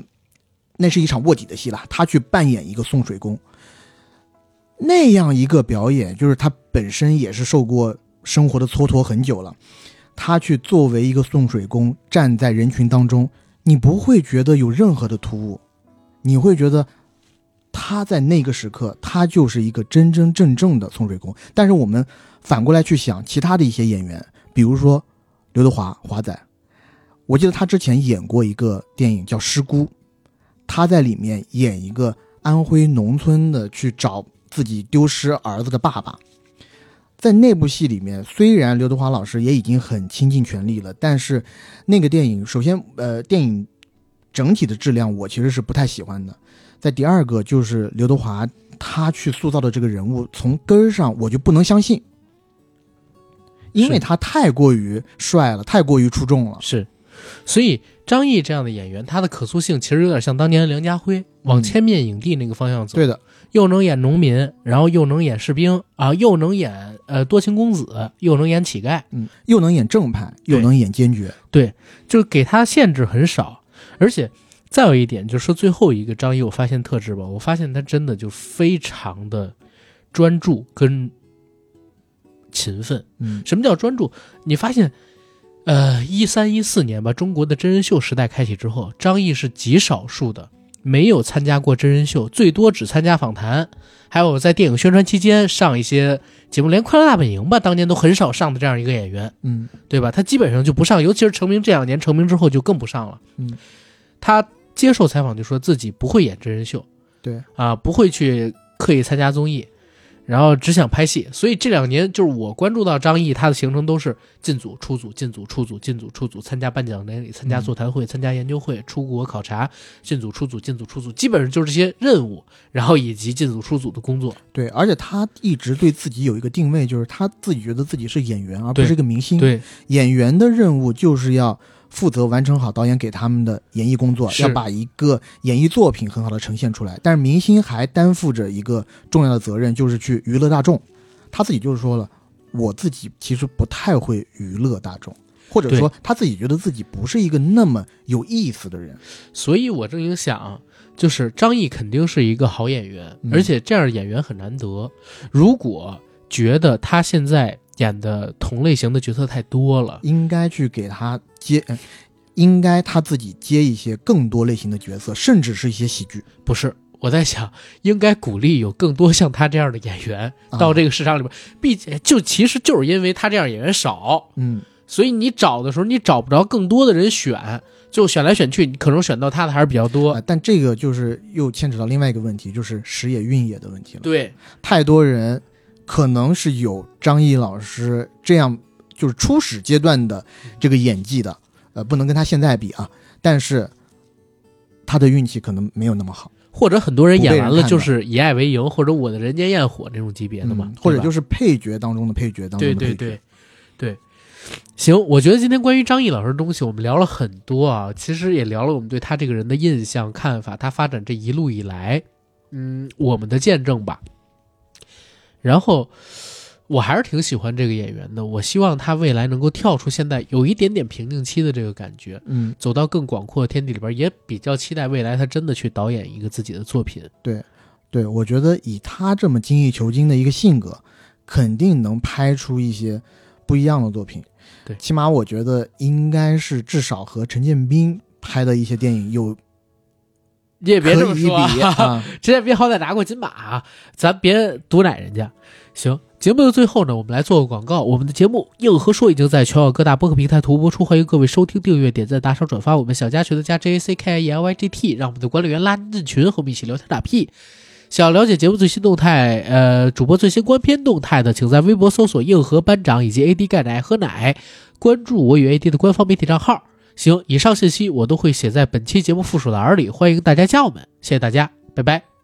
那是一场卧底的戏啦，他去扮演一个送水工。那样一个表演，就是他本身也是受过生活的蹉跎很久了，他去作为一个送水工站在人群当中，你不会觉得有任何的突兀，你会觉得他在那个时刻，他就是一个真真正正的送水工。但是我们反过来去想其他的一些演员，比如说刘德华华仔，我记得他之前演过一个电影叫《失孤》，他在里面演一个安徽农村的去找自己丢失儿子的爸爸。在那部戏里面，虽然刘德华老师也已经很倾尽全力了，但是那个电影，首先，呃，电影整体的质量我其实是不太喜欢的。在第二个就是刘德华他去塑造的这个人物，从根儿上我就不能相信，因为他太过于帅了，太过于出众了。是，所以张译这样的演员，他的可塑性其实有点像当年梁家辉往嗯千面影帝那个方向走，对的，又能演农民，然后又能演士兵啊，又能演呃多情公子，又能演乞丐，嗯，又能演正派，又能演坚决。对就是给他限制很少，而且再有一点，就是说最后一个张译，我发现特质吧，我发现他真的就非常的专注跟勤奋。嗯什么叫专注？你发现，呃，一三一四年吧，中国的真人秀时代开启之后，张译是极少数的没有参加过真人秀，最多只参加访谈，还有在电影宣传期间上一些节目，连《快乐大本营》吧，当年都很少上的这样一个演员。嗯对吧？他基本上就不上，尤其是成名这两年，成名之后就更不上了。嗯，他接受采访就说自己不会演真人秀，对啊，不会去刻意参加综艺，然后只想拍戏，所以这两年就是我关注到张译，他的行程都是进组、出组、进组、出组、进组、出组，参加颁奖典礼、参加座谈会、参加研究会、出国考察、进组、出组、进组、出组，基本上就是这些任务，然后以及进组、出组的工作。对，而且他一直对自己有一个定位，就是他自己觉得自己是演员，而不对是一个明星。对，演员的任务就是要负责完成好导演给他们的演艺工作，要把一个演艺作品很好的呈现出来。但是明星还担负着一个重要的责任，就是去娱乐大众。他自己就是说了，我自己其实不太会娱乐大众，或者说他自己觉得自己不是一个那么有意思的人。所以我正想，就是张译肯定是一个好演员，嗯而且这样的演员很难得。如果觉得他现在演的同类型的角色太多了，应该去给他接，呃应该他自己接一些更多类型的角色，甚至是一些喜剧。不是，我在想，应该鼓励有更多像他这样的演员啊到这个市场里边。毕竟，就其实就是因为他这样演员少，嗯，所以你找的时候你找不着更多的人选，就选来选去，你可能选到他的还是比较多。啊，但这个就是又牵扯到另外一个问题，就是时也运也的问题了。对，太多人可能是有张译老师这样就是初始阶段的这个演技的，呃，不能跟他现在比啊，但是他的运气可能没有那么好，或者很多人演完了就是以爱为营，或者我的人间焰火这种级别的嘛，嗯或者就是配角当中的配角当中对的配角。对对对，行，我觉得今天关于张译老师的东西我们聊了很多啊，其实也聊了我们对他这个人的印象、看法，他发展这一路以来，嗯，我们的见证吧。然后我还是挺喜欢这个演员的，我希望他未来能够跳出现在有一点点瓶颈期的这个感觉，嗯，走到更广阔的天地里边，也比较期待未来他真的去导演一个自己的作品。对，我觉得以他这么精益求精的一个性格，肯定能拍出一些不一样的作品。对起码我觉得应该是至少和陈建斌拍的一些电影有你也别这么说比啊。陈建斌好歹拿过金马啊，咱别毒奶人家。行，节目的最后呢，我们来做个广告。我们的节目《硬核说》已经在全网各大播客平台同步播出，欢迎各位收听、订阅、点赞、打赏、转发。我们想加群的加 J A C K I E L Y G T，让我们的管理员拉您进群，和我们一起聊天打屁。想了解节目最新动态，呃，主播最新观片动态的，请在微博搜索“硬核班长”以及 AD 钙奶喝奶，关注我与 AD 的官方媒体账号。行，以上信息我都会写在本期节目附属栏里，欢迎大家加我们，谢谢大家，拜拜。